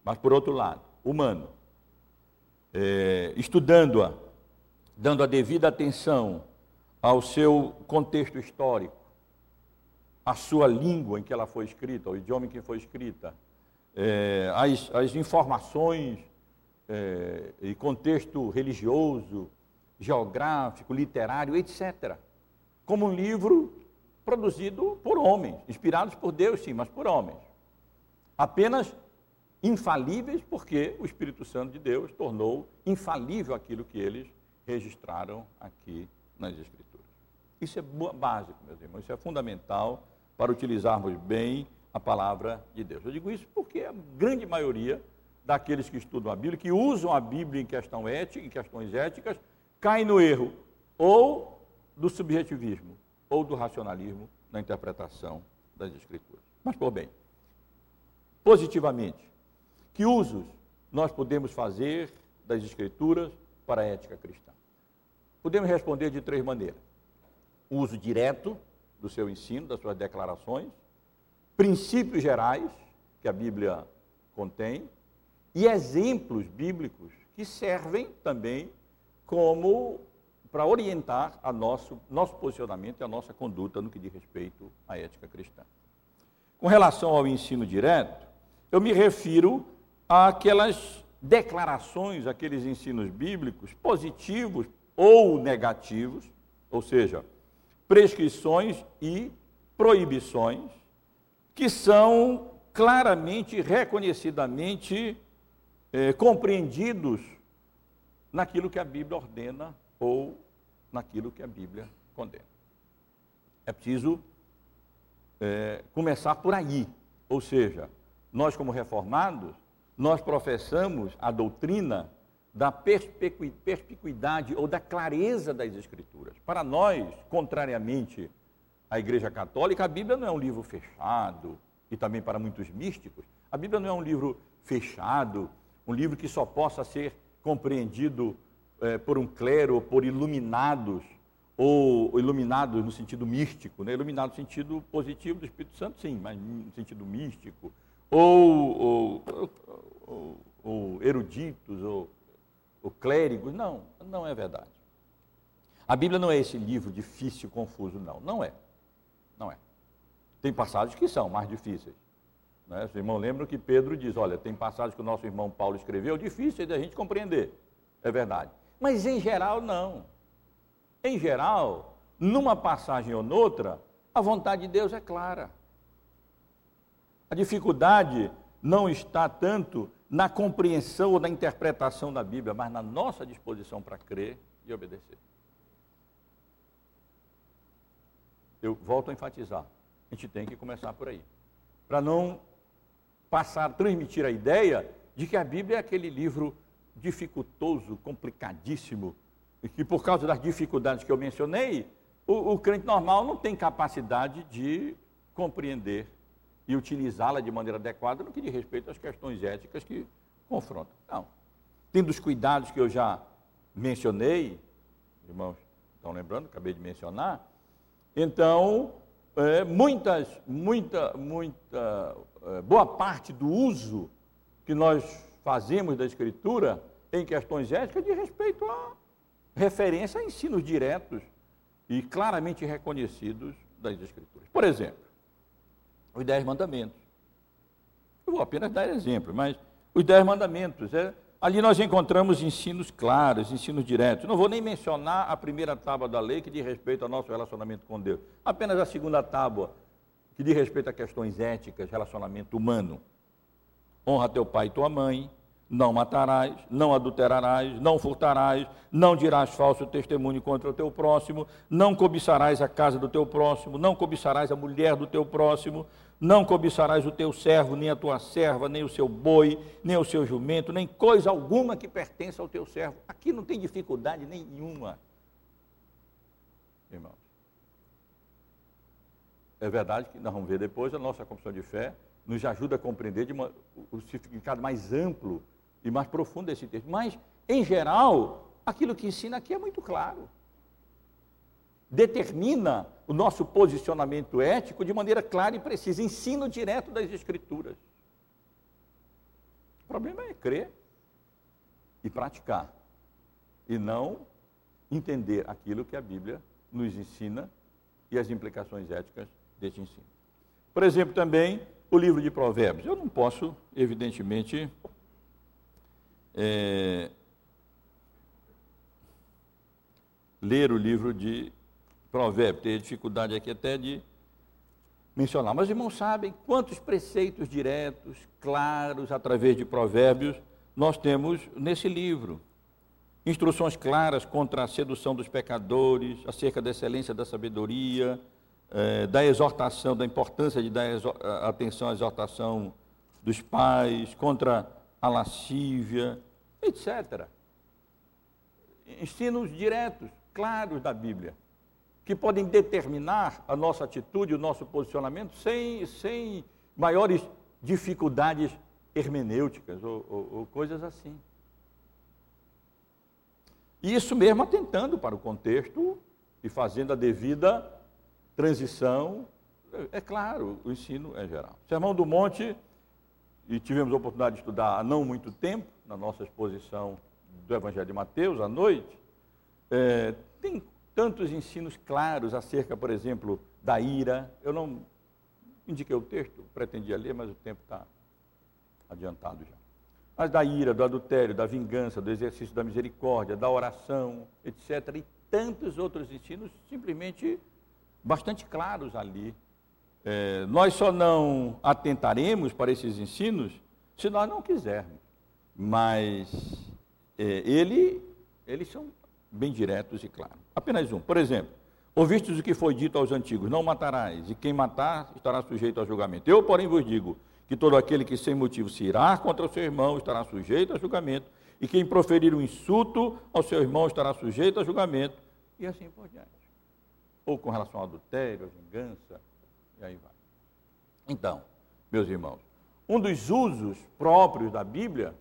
Mas, por outro lado, humano, é, estudando-a, dando a devida atenção ao seu contexto histórico, a sua língua em que ela foi escrita, o idioma em que foi escrita, é, as, as, informações é, e contexto religioso, geográfico, literário, etc. Como um livro produzido por homens, inspirados por Deus, sim, mas por homens. Apenas infalíveis porque o Espírito Santo de Deus tornou infalível aquilo que eles registraram aqui nas Escrituras. Isso é básico, meus irmãos, isso é fundamental para utilizarmos bem a palavra de Deus. Eu digo isso porque a grande maioria daqueles que estudam a Bíblia, que usam a Bíblia em questão ética, em questões éticas, cai no erro ou do subjetivismo ou do racionalismo na interpretação das Escrituras. Mas, por bem, positivamente, que usos nós podemos fazer das Escrituras para a ética cristã? Podemos responder de três maneiras uso direto do seu ensino, das suas declarações, princípios gerais que a Bíblia contém e exemplos bíblicos que servem também como para orientar a nosso, nosso posicionamento e a nossa conduta no que diz respeito à ética cristã. Com relação ao ensino direto, eu me refiro àquelas declarações, aqueles ensinos bíblicos positivos ou negativos, ou seja, prescrições e proibições que são claramente, reconhecidamente é, compreendidos naquilo que a Bíblia ordena ou naquilo que a Bíblia condena. É preciso é, começar por aí, ou seja, nós como reformados, nós professamos a doutrina da perspicuidade ou da clareza das Escrituras. Para nós, contrariamente à Igreja Católica, a Bíblia não é um livro fechado, e também para muitos místicos, a Bíblia não é um livro fechado, um livro que só possa ser compreendido é, por um clero ou por iluminados, ou iluminados no sentido místico, né? iluminado no sentido positivo do Espírito Santo, sim, mas no sentido místico, ou, ou, eruditos, ou, ou clérigos. Não, não é verdade. A Bíblia não é esse livro difícil, confuso, não. Não é. Não é. Tem passagens que são mais difíceis. Né? Os irmãos lembram que Pedro diz: olha, tem passagens que o nosso irmão Paulo escreveu difíceis da gente compreender. É verdade. Mas em geral, não. Em geral, numa passagem ou noutra, a vontade de Deus é clara. A dificuldade não está tanto na compreensão ou na interpretação da Bíblia, mas na nossa disposição para crer e obedecer. Eu volto a enfatizar, a gente tem que começar por aí, para não passar, transmitir a ideia de que a Bíblia é aquele livro dificultoso, complicadíssimo, e que por causa das dificuldades que eu mencionei, o, o crente normal não tem capacidade de compreender e utilizá-la de maneira adequada no que diz respeito às questões éticas que confrontam. Não. Tendo os cuidados que eu já mencionei, irmãos, estão lembrando, acabei de mencionar, então, é, muitas, muita, muita, é, boa parte do uso que nós fazemos da Escritura em questões éticas de respeito a referência a ensinos diretos e claramente reconhecidos das Escrituras. Por exemplo, os Dez Mandamentos. Eu vou apenas dar exemplo, mas os Dez Mandamentos, é, ali nós encontramos ensinos claros, ensinos diretos. Não vou nem mencionar a primeira tábua da lei que diz respeito ao nosso relacionamento com Deus, apenas a segunda tábua que diz respeito a questões éticas, relacionamento humano. Honra teu pai e tua mãe, não matarás, não adulterarás, não furtarás, não dirás falso testemunho contra o teu próximo, não cobiçarás a casa do teu próximo, não cobiçarás a mulher do teu próximo, não cobiçarás o teu servo, nem a tua serva, nem o seu boi, nem o seu jumento, nem coisa alguma que pertença ao teu servo. Aqui não tem dificuldade nenhuma, irmãos. É verdade que nós vamos ver depois, a nossa confissão de fé nos ajuda a compreender de uma, o significado mais amplo e mais profundo desse texto. Mas, em geral, aquilo que ensina aqui é muito claro. Determina o nosso posicionamento ético de maneira clara e precisa. Ensino direto das Escrituras. O problema é crer e praticar. E não entender aquilo que a Bíblia nos ensina e as implicações éticas desse ensino. Por exemplo, também o livro de Provérbios. Eu não posso, evidentemente, é, ler o livro de Provérbios. Tenho dificuldade aqui até de mencionar. Mas os irmãos sabem quantos preceitos diretos, claros, através de Provérbios, nós temos nesse livro. Instruções claras contra a sedução dos pecadores, acerca da excelência da sabedoria, é, da exortação, da importância de dar atenção à exortação dos pais, contra a lascívia, etc. Ensinos diretos, claros da Bíblia, que podem determinar a nossa atitude, o nosso posicionamento, sem, sem maiores dificuldades hermenêuticas ou, ou, ou coisas assim. E isso mesmo atentando para o contexto e fazendo a devida transição. É claro, o ensino é geral. Sermão do Monte e tivemos a oportunidade de estudar há não muito tempo, na nossa exposição do Evangelho de Mateus, à noite, é, tem tantos ensinos claros acerca, por exemplo, da ira. Eu não indiquei o texto, pretendia ler, mas o tempo está adiantado já. Mas da ira, do adultério, da vingança, do exercício da misericórdia, da oração, etc. E tantos outros ensinos simplesmente bastante claros ali é, nós só não atentaremos para esses ensinos se nós não quisermos. Mas é, ele, eles são bem diretos e claros. Apenas um. Por exemplo, ouvistes o que foi dito aos antigos: Não matarás, e quem matar estará sujeito a julgamento. Eu, porém, vos digo que todo aquele que sem motivo se irá contra o seu irmão estará sujeito a julgamento, e quem proferir um insulto ao seu irmão estará sujeito a julgamento, e assim por diante. Ou com relação ao adultério, à vingança, e aí vai. Então, meus irmãos, um dos usos próprios da Bíblia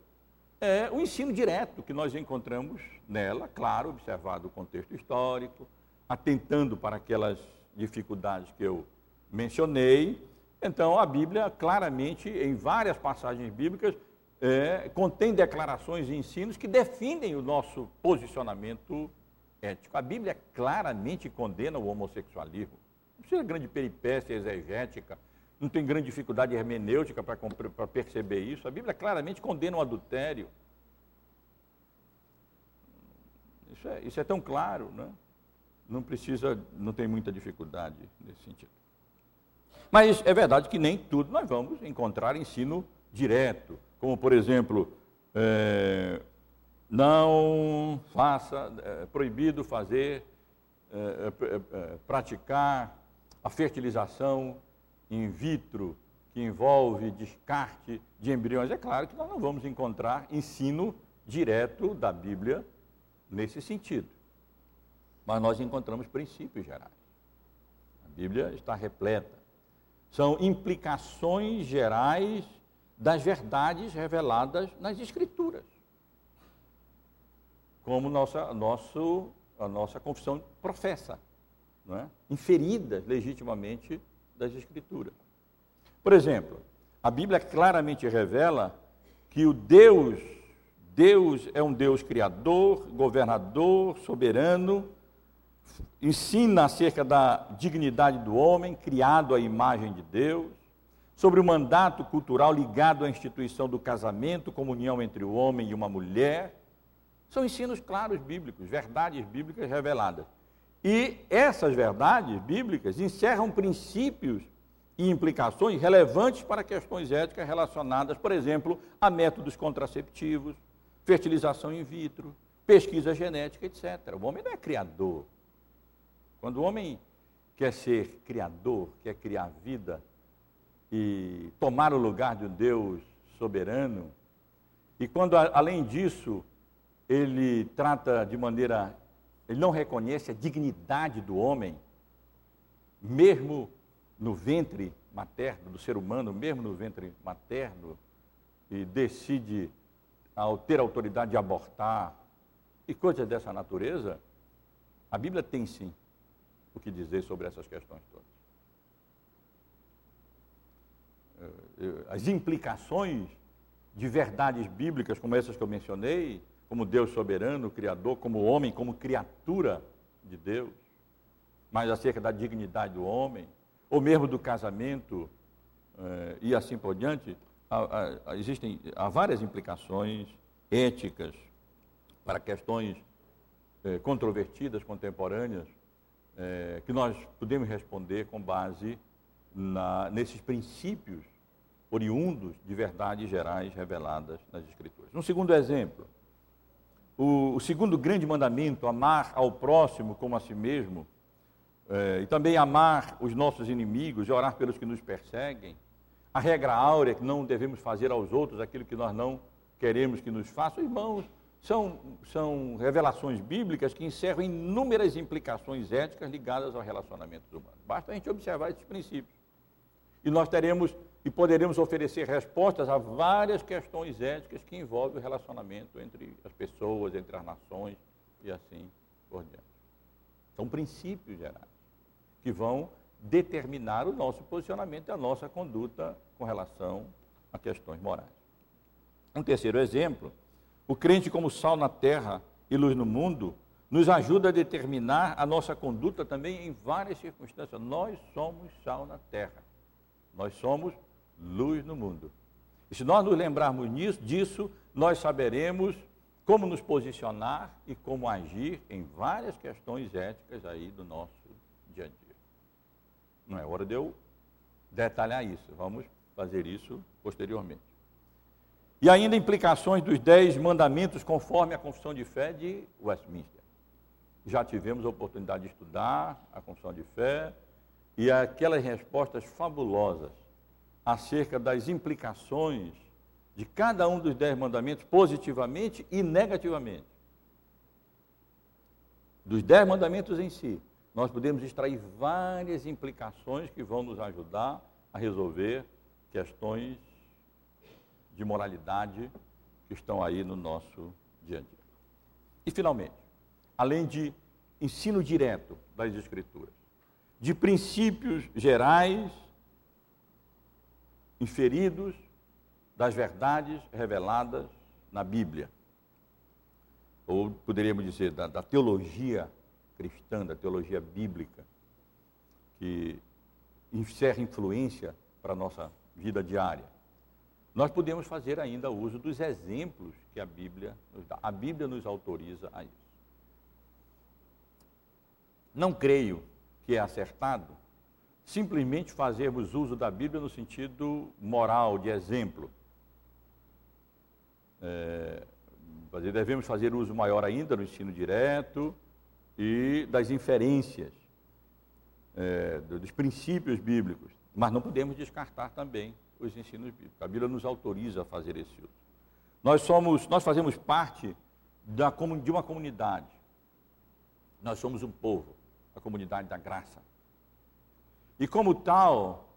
é o ensino direto que nós encontramos nela, claro, observado o contexto histórico, atentando para aquelas dificuldades que eu mencionei. Então, a Bíblia, claramente, em várias passagens bíblicas, é, contém declarações e ensinos que defendem o nosso posicionamento ético. A Bíblia claramente condena o homossexualismo. Não precisa de grande peripécia exegética, não tem grande dificuldade hermenêutica para perceber isso. A Bíblia claramente condena o adultério. Isso é, isso é tão claro, né? não precisa, não tem muita dificuldade nesse sentido. Mas é verdade que nem tudo nós vamos encontrar ensino direto, como por exemplo, é, não faça, é proibido fazer, é, é, é, praticar a fertilização in vitro, que envolve descarte de embriões. É claro que nós não vamos encontrar ensino direto da Bíblia nesse sentido. Mas nós encontramos princípios gerais. A Bíblia está repleta. São implicações gerais das verdades reveladas nas Escrituras. Como nossa, nosso, a nossa confissão professa, é? inferidas legitimamente das Escrituras. Por exemplo, a Bíblia claramente revela que o Deus, Deus é um Deus criador, governador, soberano, ensina acerca da dignidade do homem, criado à imagem de Deus, sobre o mandato cultural ligado à instituição do casamento, comunhão entre o homem e uma mulher. São ensinos claros bíblicos, verdades bíblicas reveladas. E essas verdades bíblicas encerram princípios e implicações relevantes para questões éticas relacionadas, por exemplo, a métodos contraceptivos, fertilização in vitro, pesquisa genética, etc. O homem não é criador. Quando o homem quer ser criador, quer criar vida e tomar o lugar de um Deus soberano, e quando, além disso, ele trata de maneira ele não reconhece a dignidade do homem, mesmo no ventre materno, do ser humano, mesmo no ventre materno, e decide, ao ter autoridade de abortar, e coisas dessa natureza, a Bíblia tem sim o que dizer sobre essas questões todas. Eh, as implicações de verdades bíblicas como essas que eu mencionei, como Deus soberano, Criador, como homem, como criatura de Deus, mas acerca da dignidade do homem, ou mesmo do casamento eh, e assim por diante, há, há, existem há várias implicações éticas para questões eh, controvertidas, contemporâneas, eh, que nós podemos responder com base na, nesses princípios oriundos de verdades gerais reveladas nas Escrituras. Um segundo exemplo, o, o segundo grande mandamento, amar ao próximo como a si mesmo, é, e também amar os nossos inimigos e orar pelos que nos perseguem. A regra áurea que não devemos fazer aos outros aquilo que nós não queremos que nos façam. Irmãos, são, são revelações bíblicas que encerram inúmeras implicações éticas ligadas ao relacionamento humano. Basta a gente observar esses princípios. E nós teremos e poderemos oferecer respostas a várias questões éticas que envolvem o relacionamento entre as pessoas, entre as nações e assim por diante. São princípios gerais que vão determinar o nosso posicionamento e a nossa conduta com relação a questões morais. Um terceiro exemplo, o crente como sal na terra e luz no mundo, nos ajuda a determinar a nossa conduta também em várias circunstâncias. Nós somos sal na terra. Nós somos luz no mundo. E se nós nos lembrarmos nisso, disso, nós saberemos como nos posicionar e como agir em várias questões éticas aí do nosso dia a dia. Não é hora de eu detalhar isso, vamos fazer isso posteriormente. E ainda implicações dos dez mandamentos conforme a confissão de fé de Westminster. Já tivemos a oportunidade de estudar a confissão de fé e aquelas respostas fabulosas acerca das implicações de cada um dos dez mandamentos, positivamente e negativamente. Dos dez mandamentos em si, nós podemos extrair várias implicações que vão nos ajudar a resolver questões de moralidade que estão aí no nosso dia a dia. E, finalmente, além de ensino direto das Escrituras, de princípios gerais inferidos das verdades reveladas na Bíblia. Ou poderíamos dizer, da, da teologia cristã, da teologia bíblica, que encerra influência para a nossa vida diária. Nós podemos fazer ainda uso dos exemplos que a Bíblia nos dá. A Bíblia nos autoriza a isso. Não creio que é acertado simplesmente fazermos uso da Bíblia no sentido moral, de exemplo. É, devemos fazer uso maior ainda do ensino direto e das inferências, é, dos princípios bíblicos, mas não podemos descartar também os ensinos bíblicos. A Bíblia nos autoriza a fazer esse uso. Nós somos, nós fazemos parte da, de uma comunidade. Nós somos um povo, a comunidade da graça. E como tal,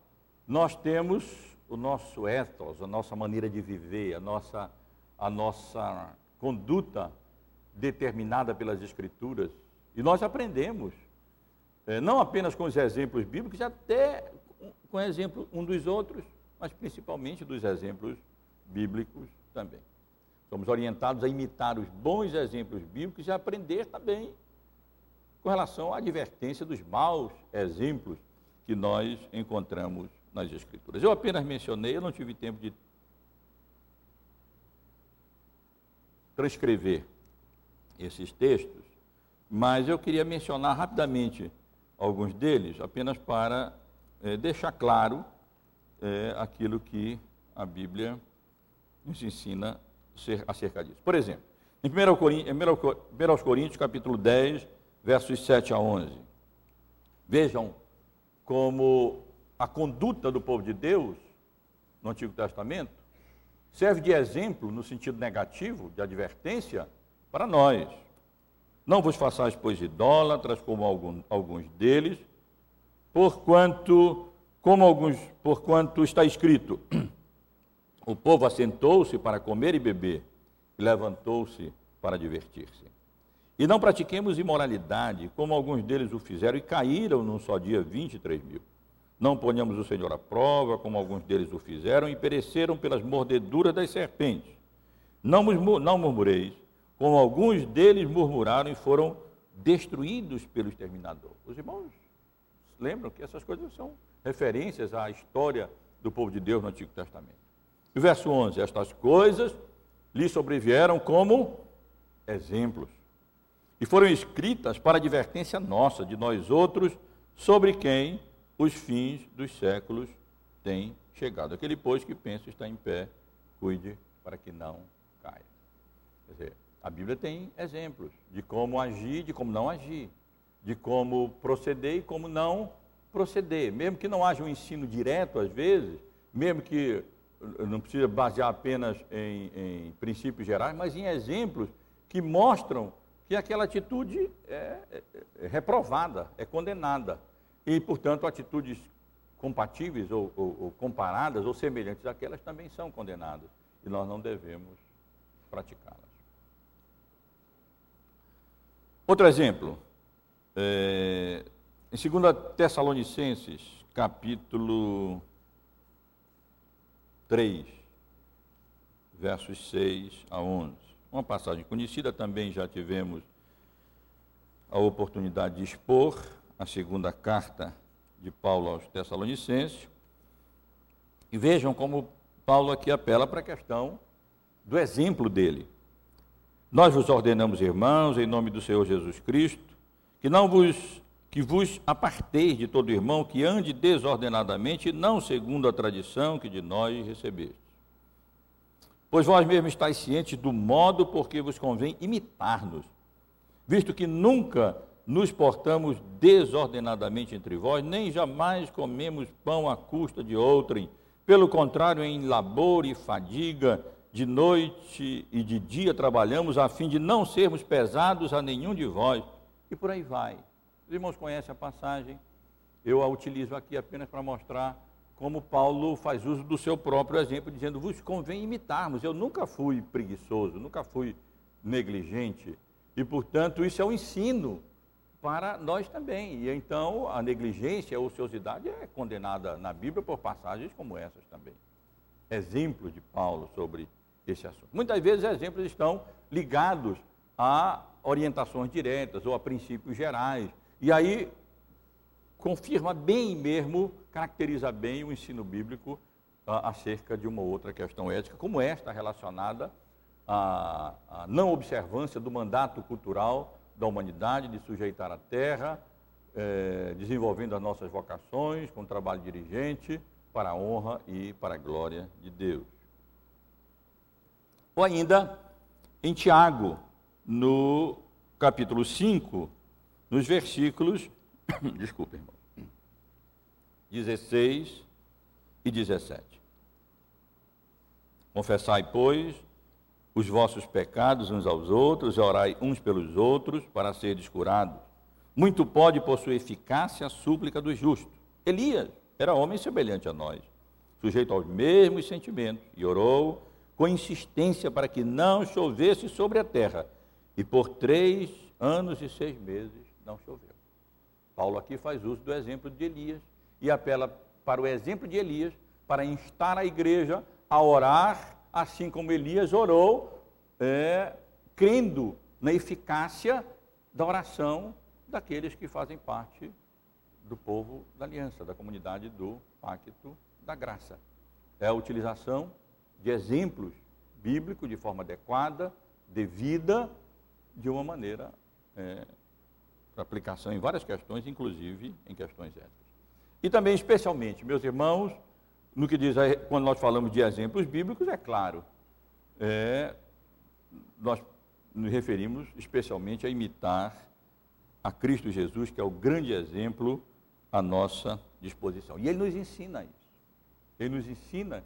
nós temos o nosso ethos, a nossa maneira de viver, a nossa, a nossa conduta determinada pelas Escrituras. E nós aprendemos, é, não apenas com os exemplos bíblicos, até com exemplo um dos outros, mas principalmente dos exemplos bíblicos também. Somos orientados a imitar os bons exemplos bíblicos e aprender também com relação à advertência dos maus exemplos que nós encontramos nas Escrituras. Eu apenas mencionei, eu não tive tempo de transcrever esses textos, mas eu queria mencionar rapidamente alguns deles, apenas para é, deixar claro é, aquilo que a Bíblia nos ensina acerca disso. Por exemplo, em 1 Coríntios, capítulo 10, versos 7 a 11. Vejam como a conduta do povo de Deus no Antigo Testamento serve de exemplo no sentido negativo, de advertência, para nós. Não vos façais, pois, idólatras, como algum, alguns deles, porquanto, como alguns, porquanto está escrito, o povo assentou-se para comer e beber, e levantou-se para divertir-se. E não pratiquemos imoralidade, como alguns deles o fizeram, e caíram num só dia 23 mil. Não ponhamos o Senhor à prova, como alguns deles o fizeram, e pereceram pelas mordeduras das serpentes. Não, não murmureis, como alguns deles murmuraram e foram destruídos pelo exterminador. Os irmãos lembram que essas coisas são referências à história do povo de Deus no Antigo Testamento. E verso 11: Estas coisas lhe sobrevieram como exemplos e foram escritas para advertência nossa, de nós outros, sobre quem os fins dos séculos têm chegado. Aquele, pois, que pensa está em pé, cuide para que não caia. Quer dizer, a Bíblia tem exemplos de como agir, de como não agir, de como proceder e como não proceder. Mesmo que não haja um ensino direto, às vezes, mesmo que não precisa basear apenas em, em princípios gerais, mas em exemplos que mostram que aquela atitude é, é, é reprovada, é condenada. E, portanto, atitudes compatíveis ou, ou, ou comparadas ou semelhantes àquelas também são condenadas. E nós não devemos praticá-las. Outro exemplo, é, em 2 Tessalonicenses, capítulo 3, versos 6 a 11. Uma passagem conhecida, também já tivemos a oportunidade de expor a segunda carta de Paulo aos Tessalonicenses. E vejam como Paulo aqui apela para a questão do exemplo dele. Nós vos ordenamos, irmãos, em nome do Senhor Jesus Cristo, que não vos que vos aparteis de todo irmão que ande desordenadamente, não segundo a tradição que de nós recebeste Pois vós mesmos estáis cientes do modo por que vos convém imitar-nos, visto que nunca nos portamos desordenadamente entre vós, nem jamais comemos pão à custa de outrem. Pelo contrário, em labor e fadiga, de noite e de dia trabalhamos a fim de não sermos pesados a nenhum de vós. E por aí vai. Os irmãos conhecem a passagem, eu a utilizo aqui apenas para mostrar como Paulo faz uso do seu próprio exemplo, dizendo: vos convém imitarmos. Eu nunca fui preguiçoso, nunca fui negligente, e portanto isso é um ensino para nós também. E então a negligência, a ociosidade é condenada na Bíblia por passagens como essas também. exemplos de Paulo sobre esse assunto. Muitas vezes exemplos estão ligados a orientações diretas ou a princípios gerais. E aí confirma bem mesmo, caracteriza bem o ensino bíblico uh, acerca de uma outra questão ética, como esta relacionada à, à não observância do mandato cultural da humanidade de sujeitar a terra, eh, desenvolvendo as nossas vocações com trabalho dirigente para a honra e para a glória de Deus. Ou ainda em Tiago, no capítulo 5, nos versículos, desculpe, irmão, 16 e 17. Confessai, pois, os vossos pecados uns aos outros, e orai uns pelos outros, para seres curados. Muito pode por sua eficácia a súplica do justo. Elias era homem semelhante a nós, sujeito aos mesmos sentimentos, e orou com insistência para que não chovesse sobre a terra. E por três anos e seis meses não choveu. Paulo aqui faz uso do exemplo de Elias e apela para o exemplo de Elias para instar a igreja a orar, assim como Elias orou, é, crendo na eficácia da oração daqueles que fazem parte do povo da aliança, da comunidade do pacto da graça. É a utilização de exemplos bíblicos de forma adequada, devida, de uma maneira é, para aplicação em várias questões, inclusive em questões éticas. E também, especialmente, meus irmãos, no que diz, quando nós falamos de exemplos bíblicos, é claro, é, nós nos referimos especialmente a imitar a Cristo Jesus, que é o grande exemplo à nossa disposição. E ele nos ensina isso. Ele nos ensina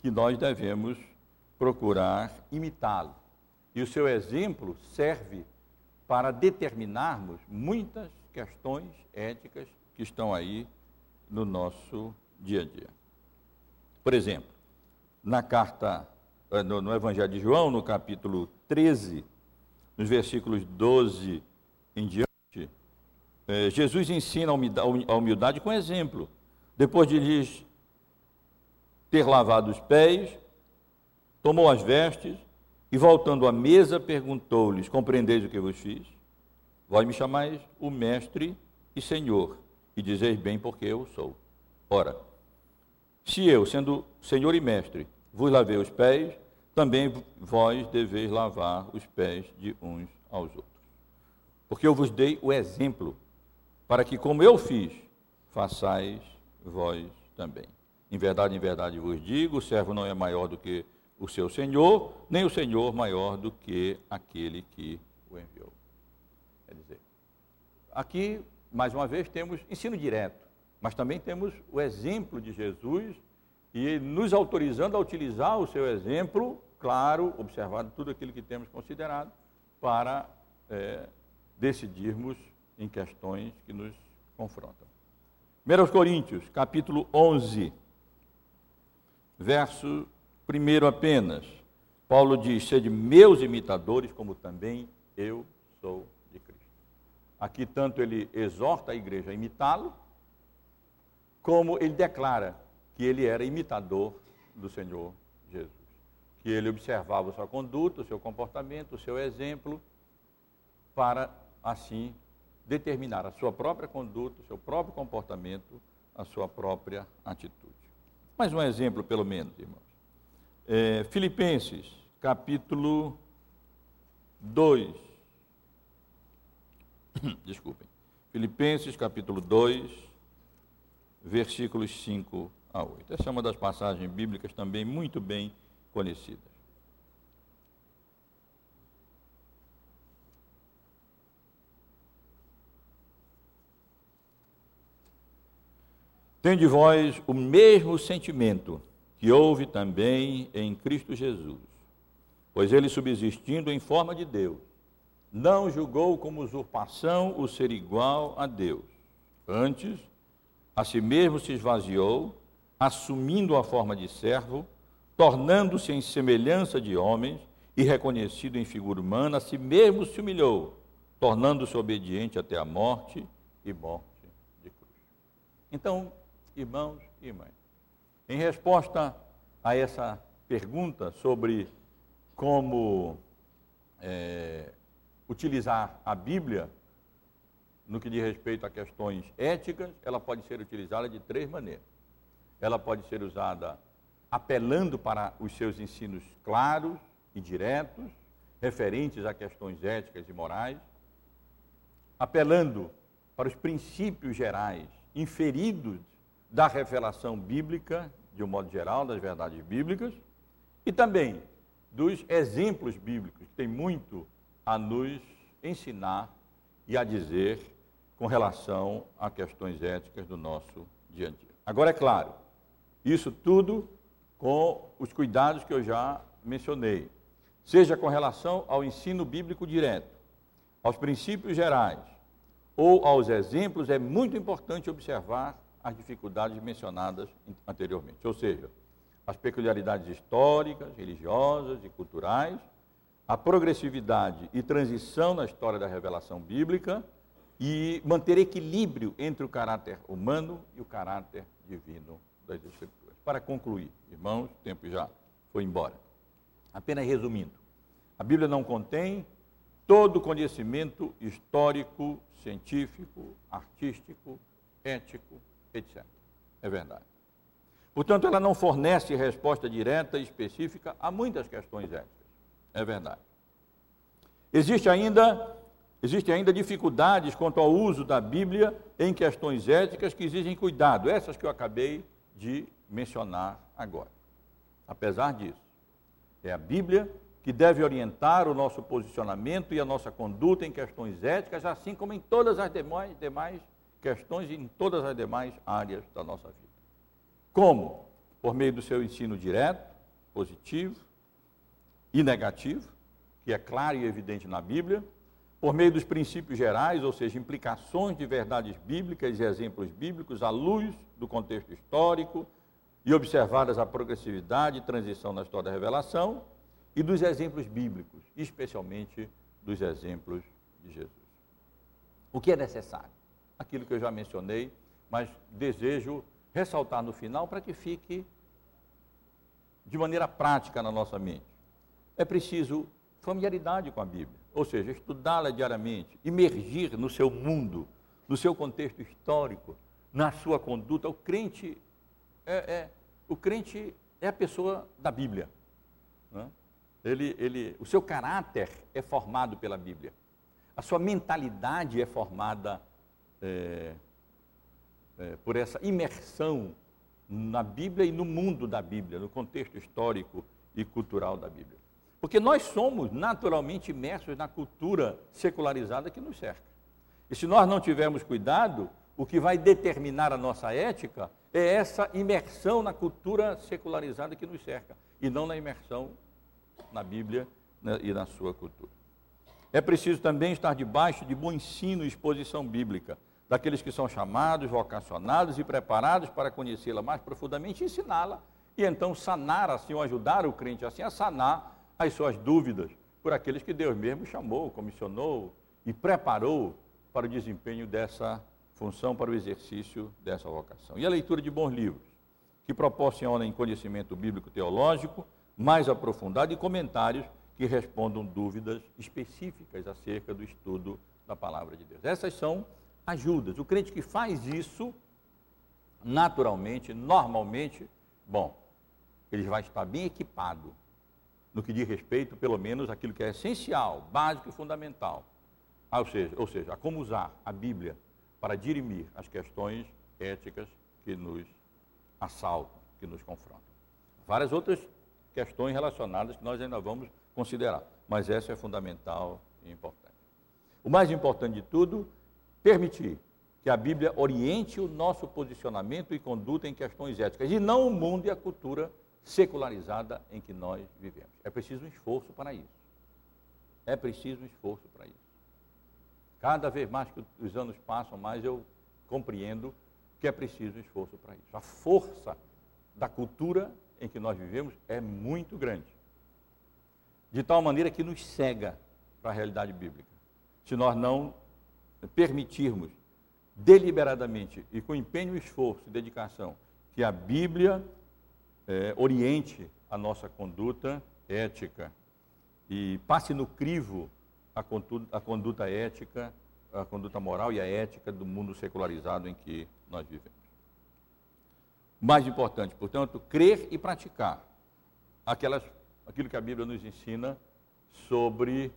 que nós devemos procurar imitá-lo. E o seu exemplo serve para determinarmos muitas questões éticas que estão aí no nosso dia a dia. Por exemplo, na carta, eh, no, no Evangelho de João, no capítulo 13, nos versículos 12 em diante, eh, Jesus ensina a humildade com exemplo. Depois de lhes ter lavado os pés, tomou as vestes e, voltando à mesa, perguntou-lhes: Compreendeis o que vos fiz? Vós me chamais o Mestre e Senhor, e dizeis bem porque eu sou. Ora, se eu, sendo Senhor e Mestre, vos lavei os pés, também vós deveis lavar os pés de uns aos outros. Porque eu vos dei o exemplo, para que, como eu fiz, façais vós também. Em verdade, em verdade vos digo: o servo não é maior do que o seu senhor, nem o senhor maior do que aquele que o enviou. Quer dizer, aqui, mais uma vez, temos ensino direto, mas também temos o exemplo de Jesus e nos autorizando a utilizar o seu exemplo, claro, observado tudo aquilo que temos considerado, para é, decidirmos em questões que nos confrontam. 1 Coríntios, capítulo 11, verso primeiro apenas. Paulo diz: sede meus imitadores, como também eu sou. Aqui, tanto ele exorta a igreja a imitá-lo, como ele declara que ele era imitador do Senhor Jesus. Que ele observava a sua conduta, o seu comportamento, o seu exemplo, para assim determinar a sua própria conduta, o seu próprio comportamento, a sua própria atitude. Mais um exemplo, pelo menos, irmãos. É, Filipenses, capítulo 2. Desculpem. Filipenses, capítulo 2, versículos 5 a 8. Essa é uma das passagens bíblicas também muito bem conhecidas. Tende vós o mesmo sentimento que houve também em Cristo Jesus. Pois ele, subsistindo em forma de Deus, não julgou como usurpação o ser igual a Deus. Antes, a si mesmo se esvaziou, assumindo a forma de servo, tornando-se em semelhança de homens e reconhecido em figura humana, a si mesmo se humilhou, tornando-se obediente até a morte e morte de cruz. Então, irmãos e irmãs, em resposta a essa pergunta sobre como é, utilizar a Bíblia no que diz respeito a questões éticas, ela pode ser utilizada de três maneiras. Ela pode ser usada apelando para os seus ensinos claros e diretos, referentes a questões éticas e morais, apelando para os princípios gerais inferidos da revelação bíblica, de um modo geral, das verdades bíblicas, e também dos exemplos bíblicos, que tem muito a nos ensinar e a dizer com relação a questões éticas do nosso dia a dia. Agora, é claro, isso tudo com os cuidados que eu já mencionei, seja com relação ao ensino bíblico direto, aos princípios gerais ou aos exemplos, é muito importante observar as dificuldades mencionadas anteriormente, ou seja, as peculiaridades históricas, religiosas e culturais, a progressividade e transição na história da revelação bíblica e manter equilíbrio entre o caráter humano e o caráter divino das Escrituras. Para concluir, irmãos, o tempo já foi embora. Apenas resumindo, a Bíblia não contém todo o conhecimento histórico, científico, artístico, ético, etc. É verdade. Portanto, ela não fornece resposta direta e específica a muitas questões éticas. É verdade. Existe ainda, existem ainda dificuldades quanto ao uso da Bíblia em questões éticas que exigem cuidado, essas que eu acabei de mencionar agora. Apesar disso, é a Bíblia que deve orientar o nosso posicionamento e a nossa conduta em questões éticas, assim como em todas as demais, demais questões e em todas as demais áreas da nossa vida. Como? Por meio do seu ensino direto, positivo e negativo, que é claro e evidente na Bíblia, por meio dos princípios gerais, ou seja, implicações de verdades bíblicas e exemplos bíblicos à luz do contexto histórico e observadas a progressividade e transição na história da revelação e dos exemplos bíblicos, especialmente dos exemplos de Jesus. O que é necessário? Aquilo que eu já mencionei, mas desejo ressaltar no final para que fique de maneira prática na nossa mente. É preciso familiaridade com a Bíblia, ou seja, estudá-la diariamente, imergir no seu mundo, no seu contexto histórico, na sua conduta. O crente é, é o crente é a pessoa da Bíblia. Né? Ele, ele, o seu caráter é formado pela Bíblia. A sua mentalidade é formada é, é, por essa imersão na Bíblia e no mundo da Bíblia, no contexto histórico e cultural da Bíblia. Porque nós somos naturalmente imersos na cultura secularizada que nos cerca. E se nós não tivermos cuidado, o que vai determinar a nossa ética é essa imersão na cultura secularizada que nos cerca, e não na imersão na Bíblia né, e na sua cultura. É preciso também estar debaixo de bom ensino e exposição bíblica daqueles que são chamados, vocacionados e preparados para conhecê-la mais profundamente ensiná-la, e então sanar assim, ou ajudar o crente assim a sanar as suas dúvidas por aqueles que Deus mesmo chamou, comissionou e preparou para o desempenho dessa função, para o exercício dessa vocação. E a leitura de bons livros, que proporcionem conhecimento bíblico teológico mais aprofundado e comentários que respondam dúvidas específicas acerca do estudo da palavra de Deus. Essas são ajudas. O crente que faz isso, naturalmente, normalmente, bom, ele vai estar bem equipado no que diz respeito, pelo menos, aquilo que é essencial, básico e fundamental. Ah, ou, seja, ou seja, a como usar a Bíblia para dirimir as questões éticas que nos assaltam, que nos confrontam. Várias outras questões relacionadas que nós ainda vamos considerar, mas essa é fundamental e importante. O mais importante de tudo permitir que a Bíblia oriente o nosso posicionamento e conduta em questões éticas, e não o mundo e a cultura secularizada em que nós vivemos. É preciso um esforço para isso. É preciso um esforço para isso. Cada vez mais que os anos passam, mais eu compreendo que é preciso um esforço para isso. A força da cultura em que nós vivemos é muito grande. De tal maneira que nos cega para a realidade bíblica. Se nós não permitirmos deliberadamente e com empenho, esforço e dedicação que a Bíblia é, oriente a nossa conduta ética e passe no crivo a conduta, a conduta ética, a conduta moral e a ética do mundo secularizado em que nós vivemos. Mais importante, portanto, crer e praticar aquelas, aquilo que a Bíblia nos ensina sobre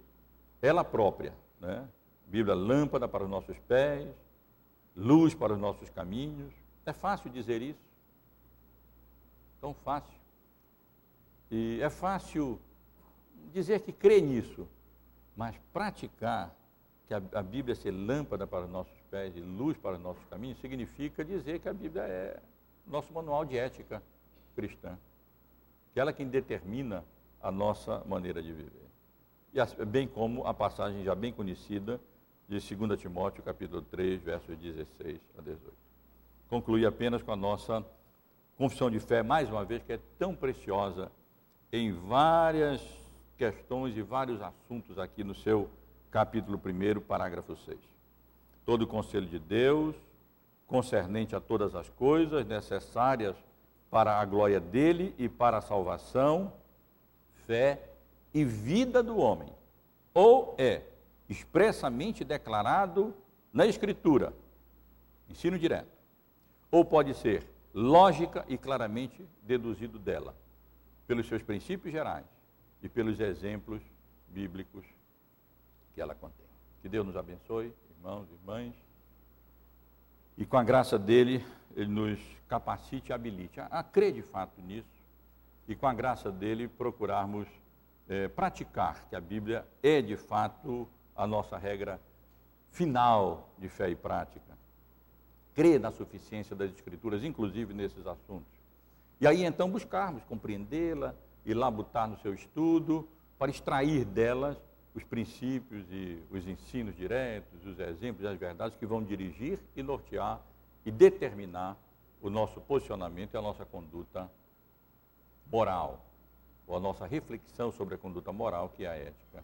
ela própria. Né? Bíblia, lâmpada para os nossos pés, luz para os nossos caminhos. É fácil dizer isso? Tão fácil. E é fácil dizer que crê nisso, mas praticar que a, a Bíblia ser lâmpada para os nossos pés e luz para os nossos caminhos significa dizer que a Bíblia é nosso manual de ética cristã. Que ela é quem determina a nossa maneira de viver. E bem como a passagem já bem conhecida de 2 Timóteo, capítulo 3, versos 16 a 18. Concluir apenas com a nossa confissão de fé, mais uma vez, que é tão preciosa em várias questões e vários assuntos aqui no seu capítulo 1, parágrafo 6. Todo o conselho de Deus, concernente a todas as coisas necessárias para a glória dele e para a salvação, fé e vida do homem, ou é expressamente declarado na Escritura, ensino direto, ou pode ser lógica e claramente deduzido dela, pelos seus princípios gerais e pelos exemplos bíblicos que ela contém. Que Deus nos abençoe, irmãos e irmãs, e com a graça dele, ele nos capacite e habilite a, a crer de fato nisso, e com a graça dele procurarmos é, praticar que a Bíblia é de fato a nossa regra final de fé e prática. Crer na suficiência das Escrituras, inclusive nesses assuntos. E aí então buscarmos compreendê-la e labutar no seu estudo para extrair delas os princípios e os ensinos diretos, os exemplos e as verdades que vão dirigir e nortear e determinar o nosso posicionamento e a nossa conduta moral, ou a nossa reflexão sobre a conduta moral, que é a ética.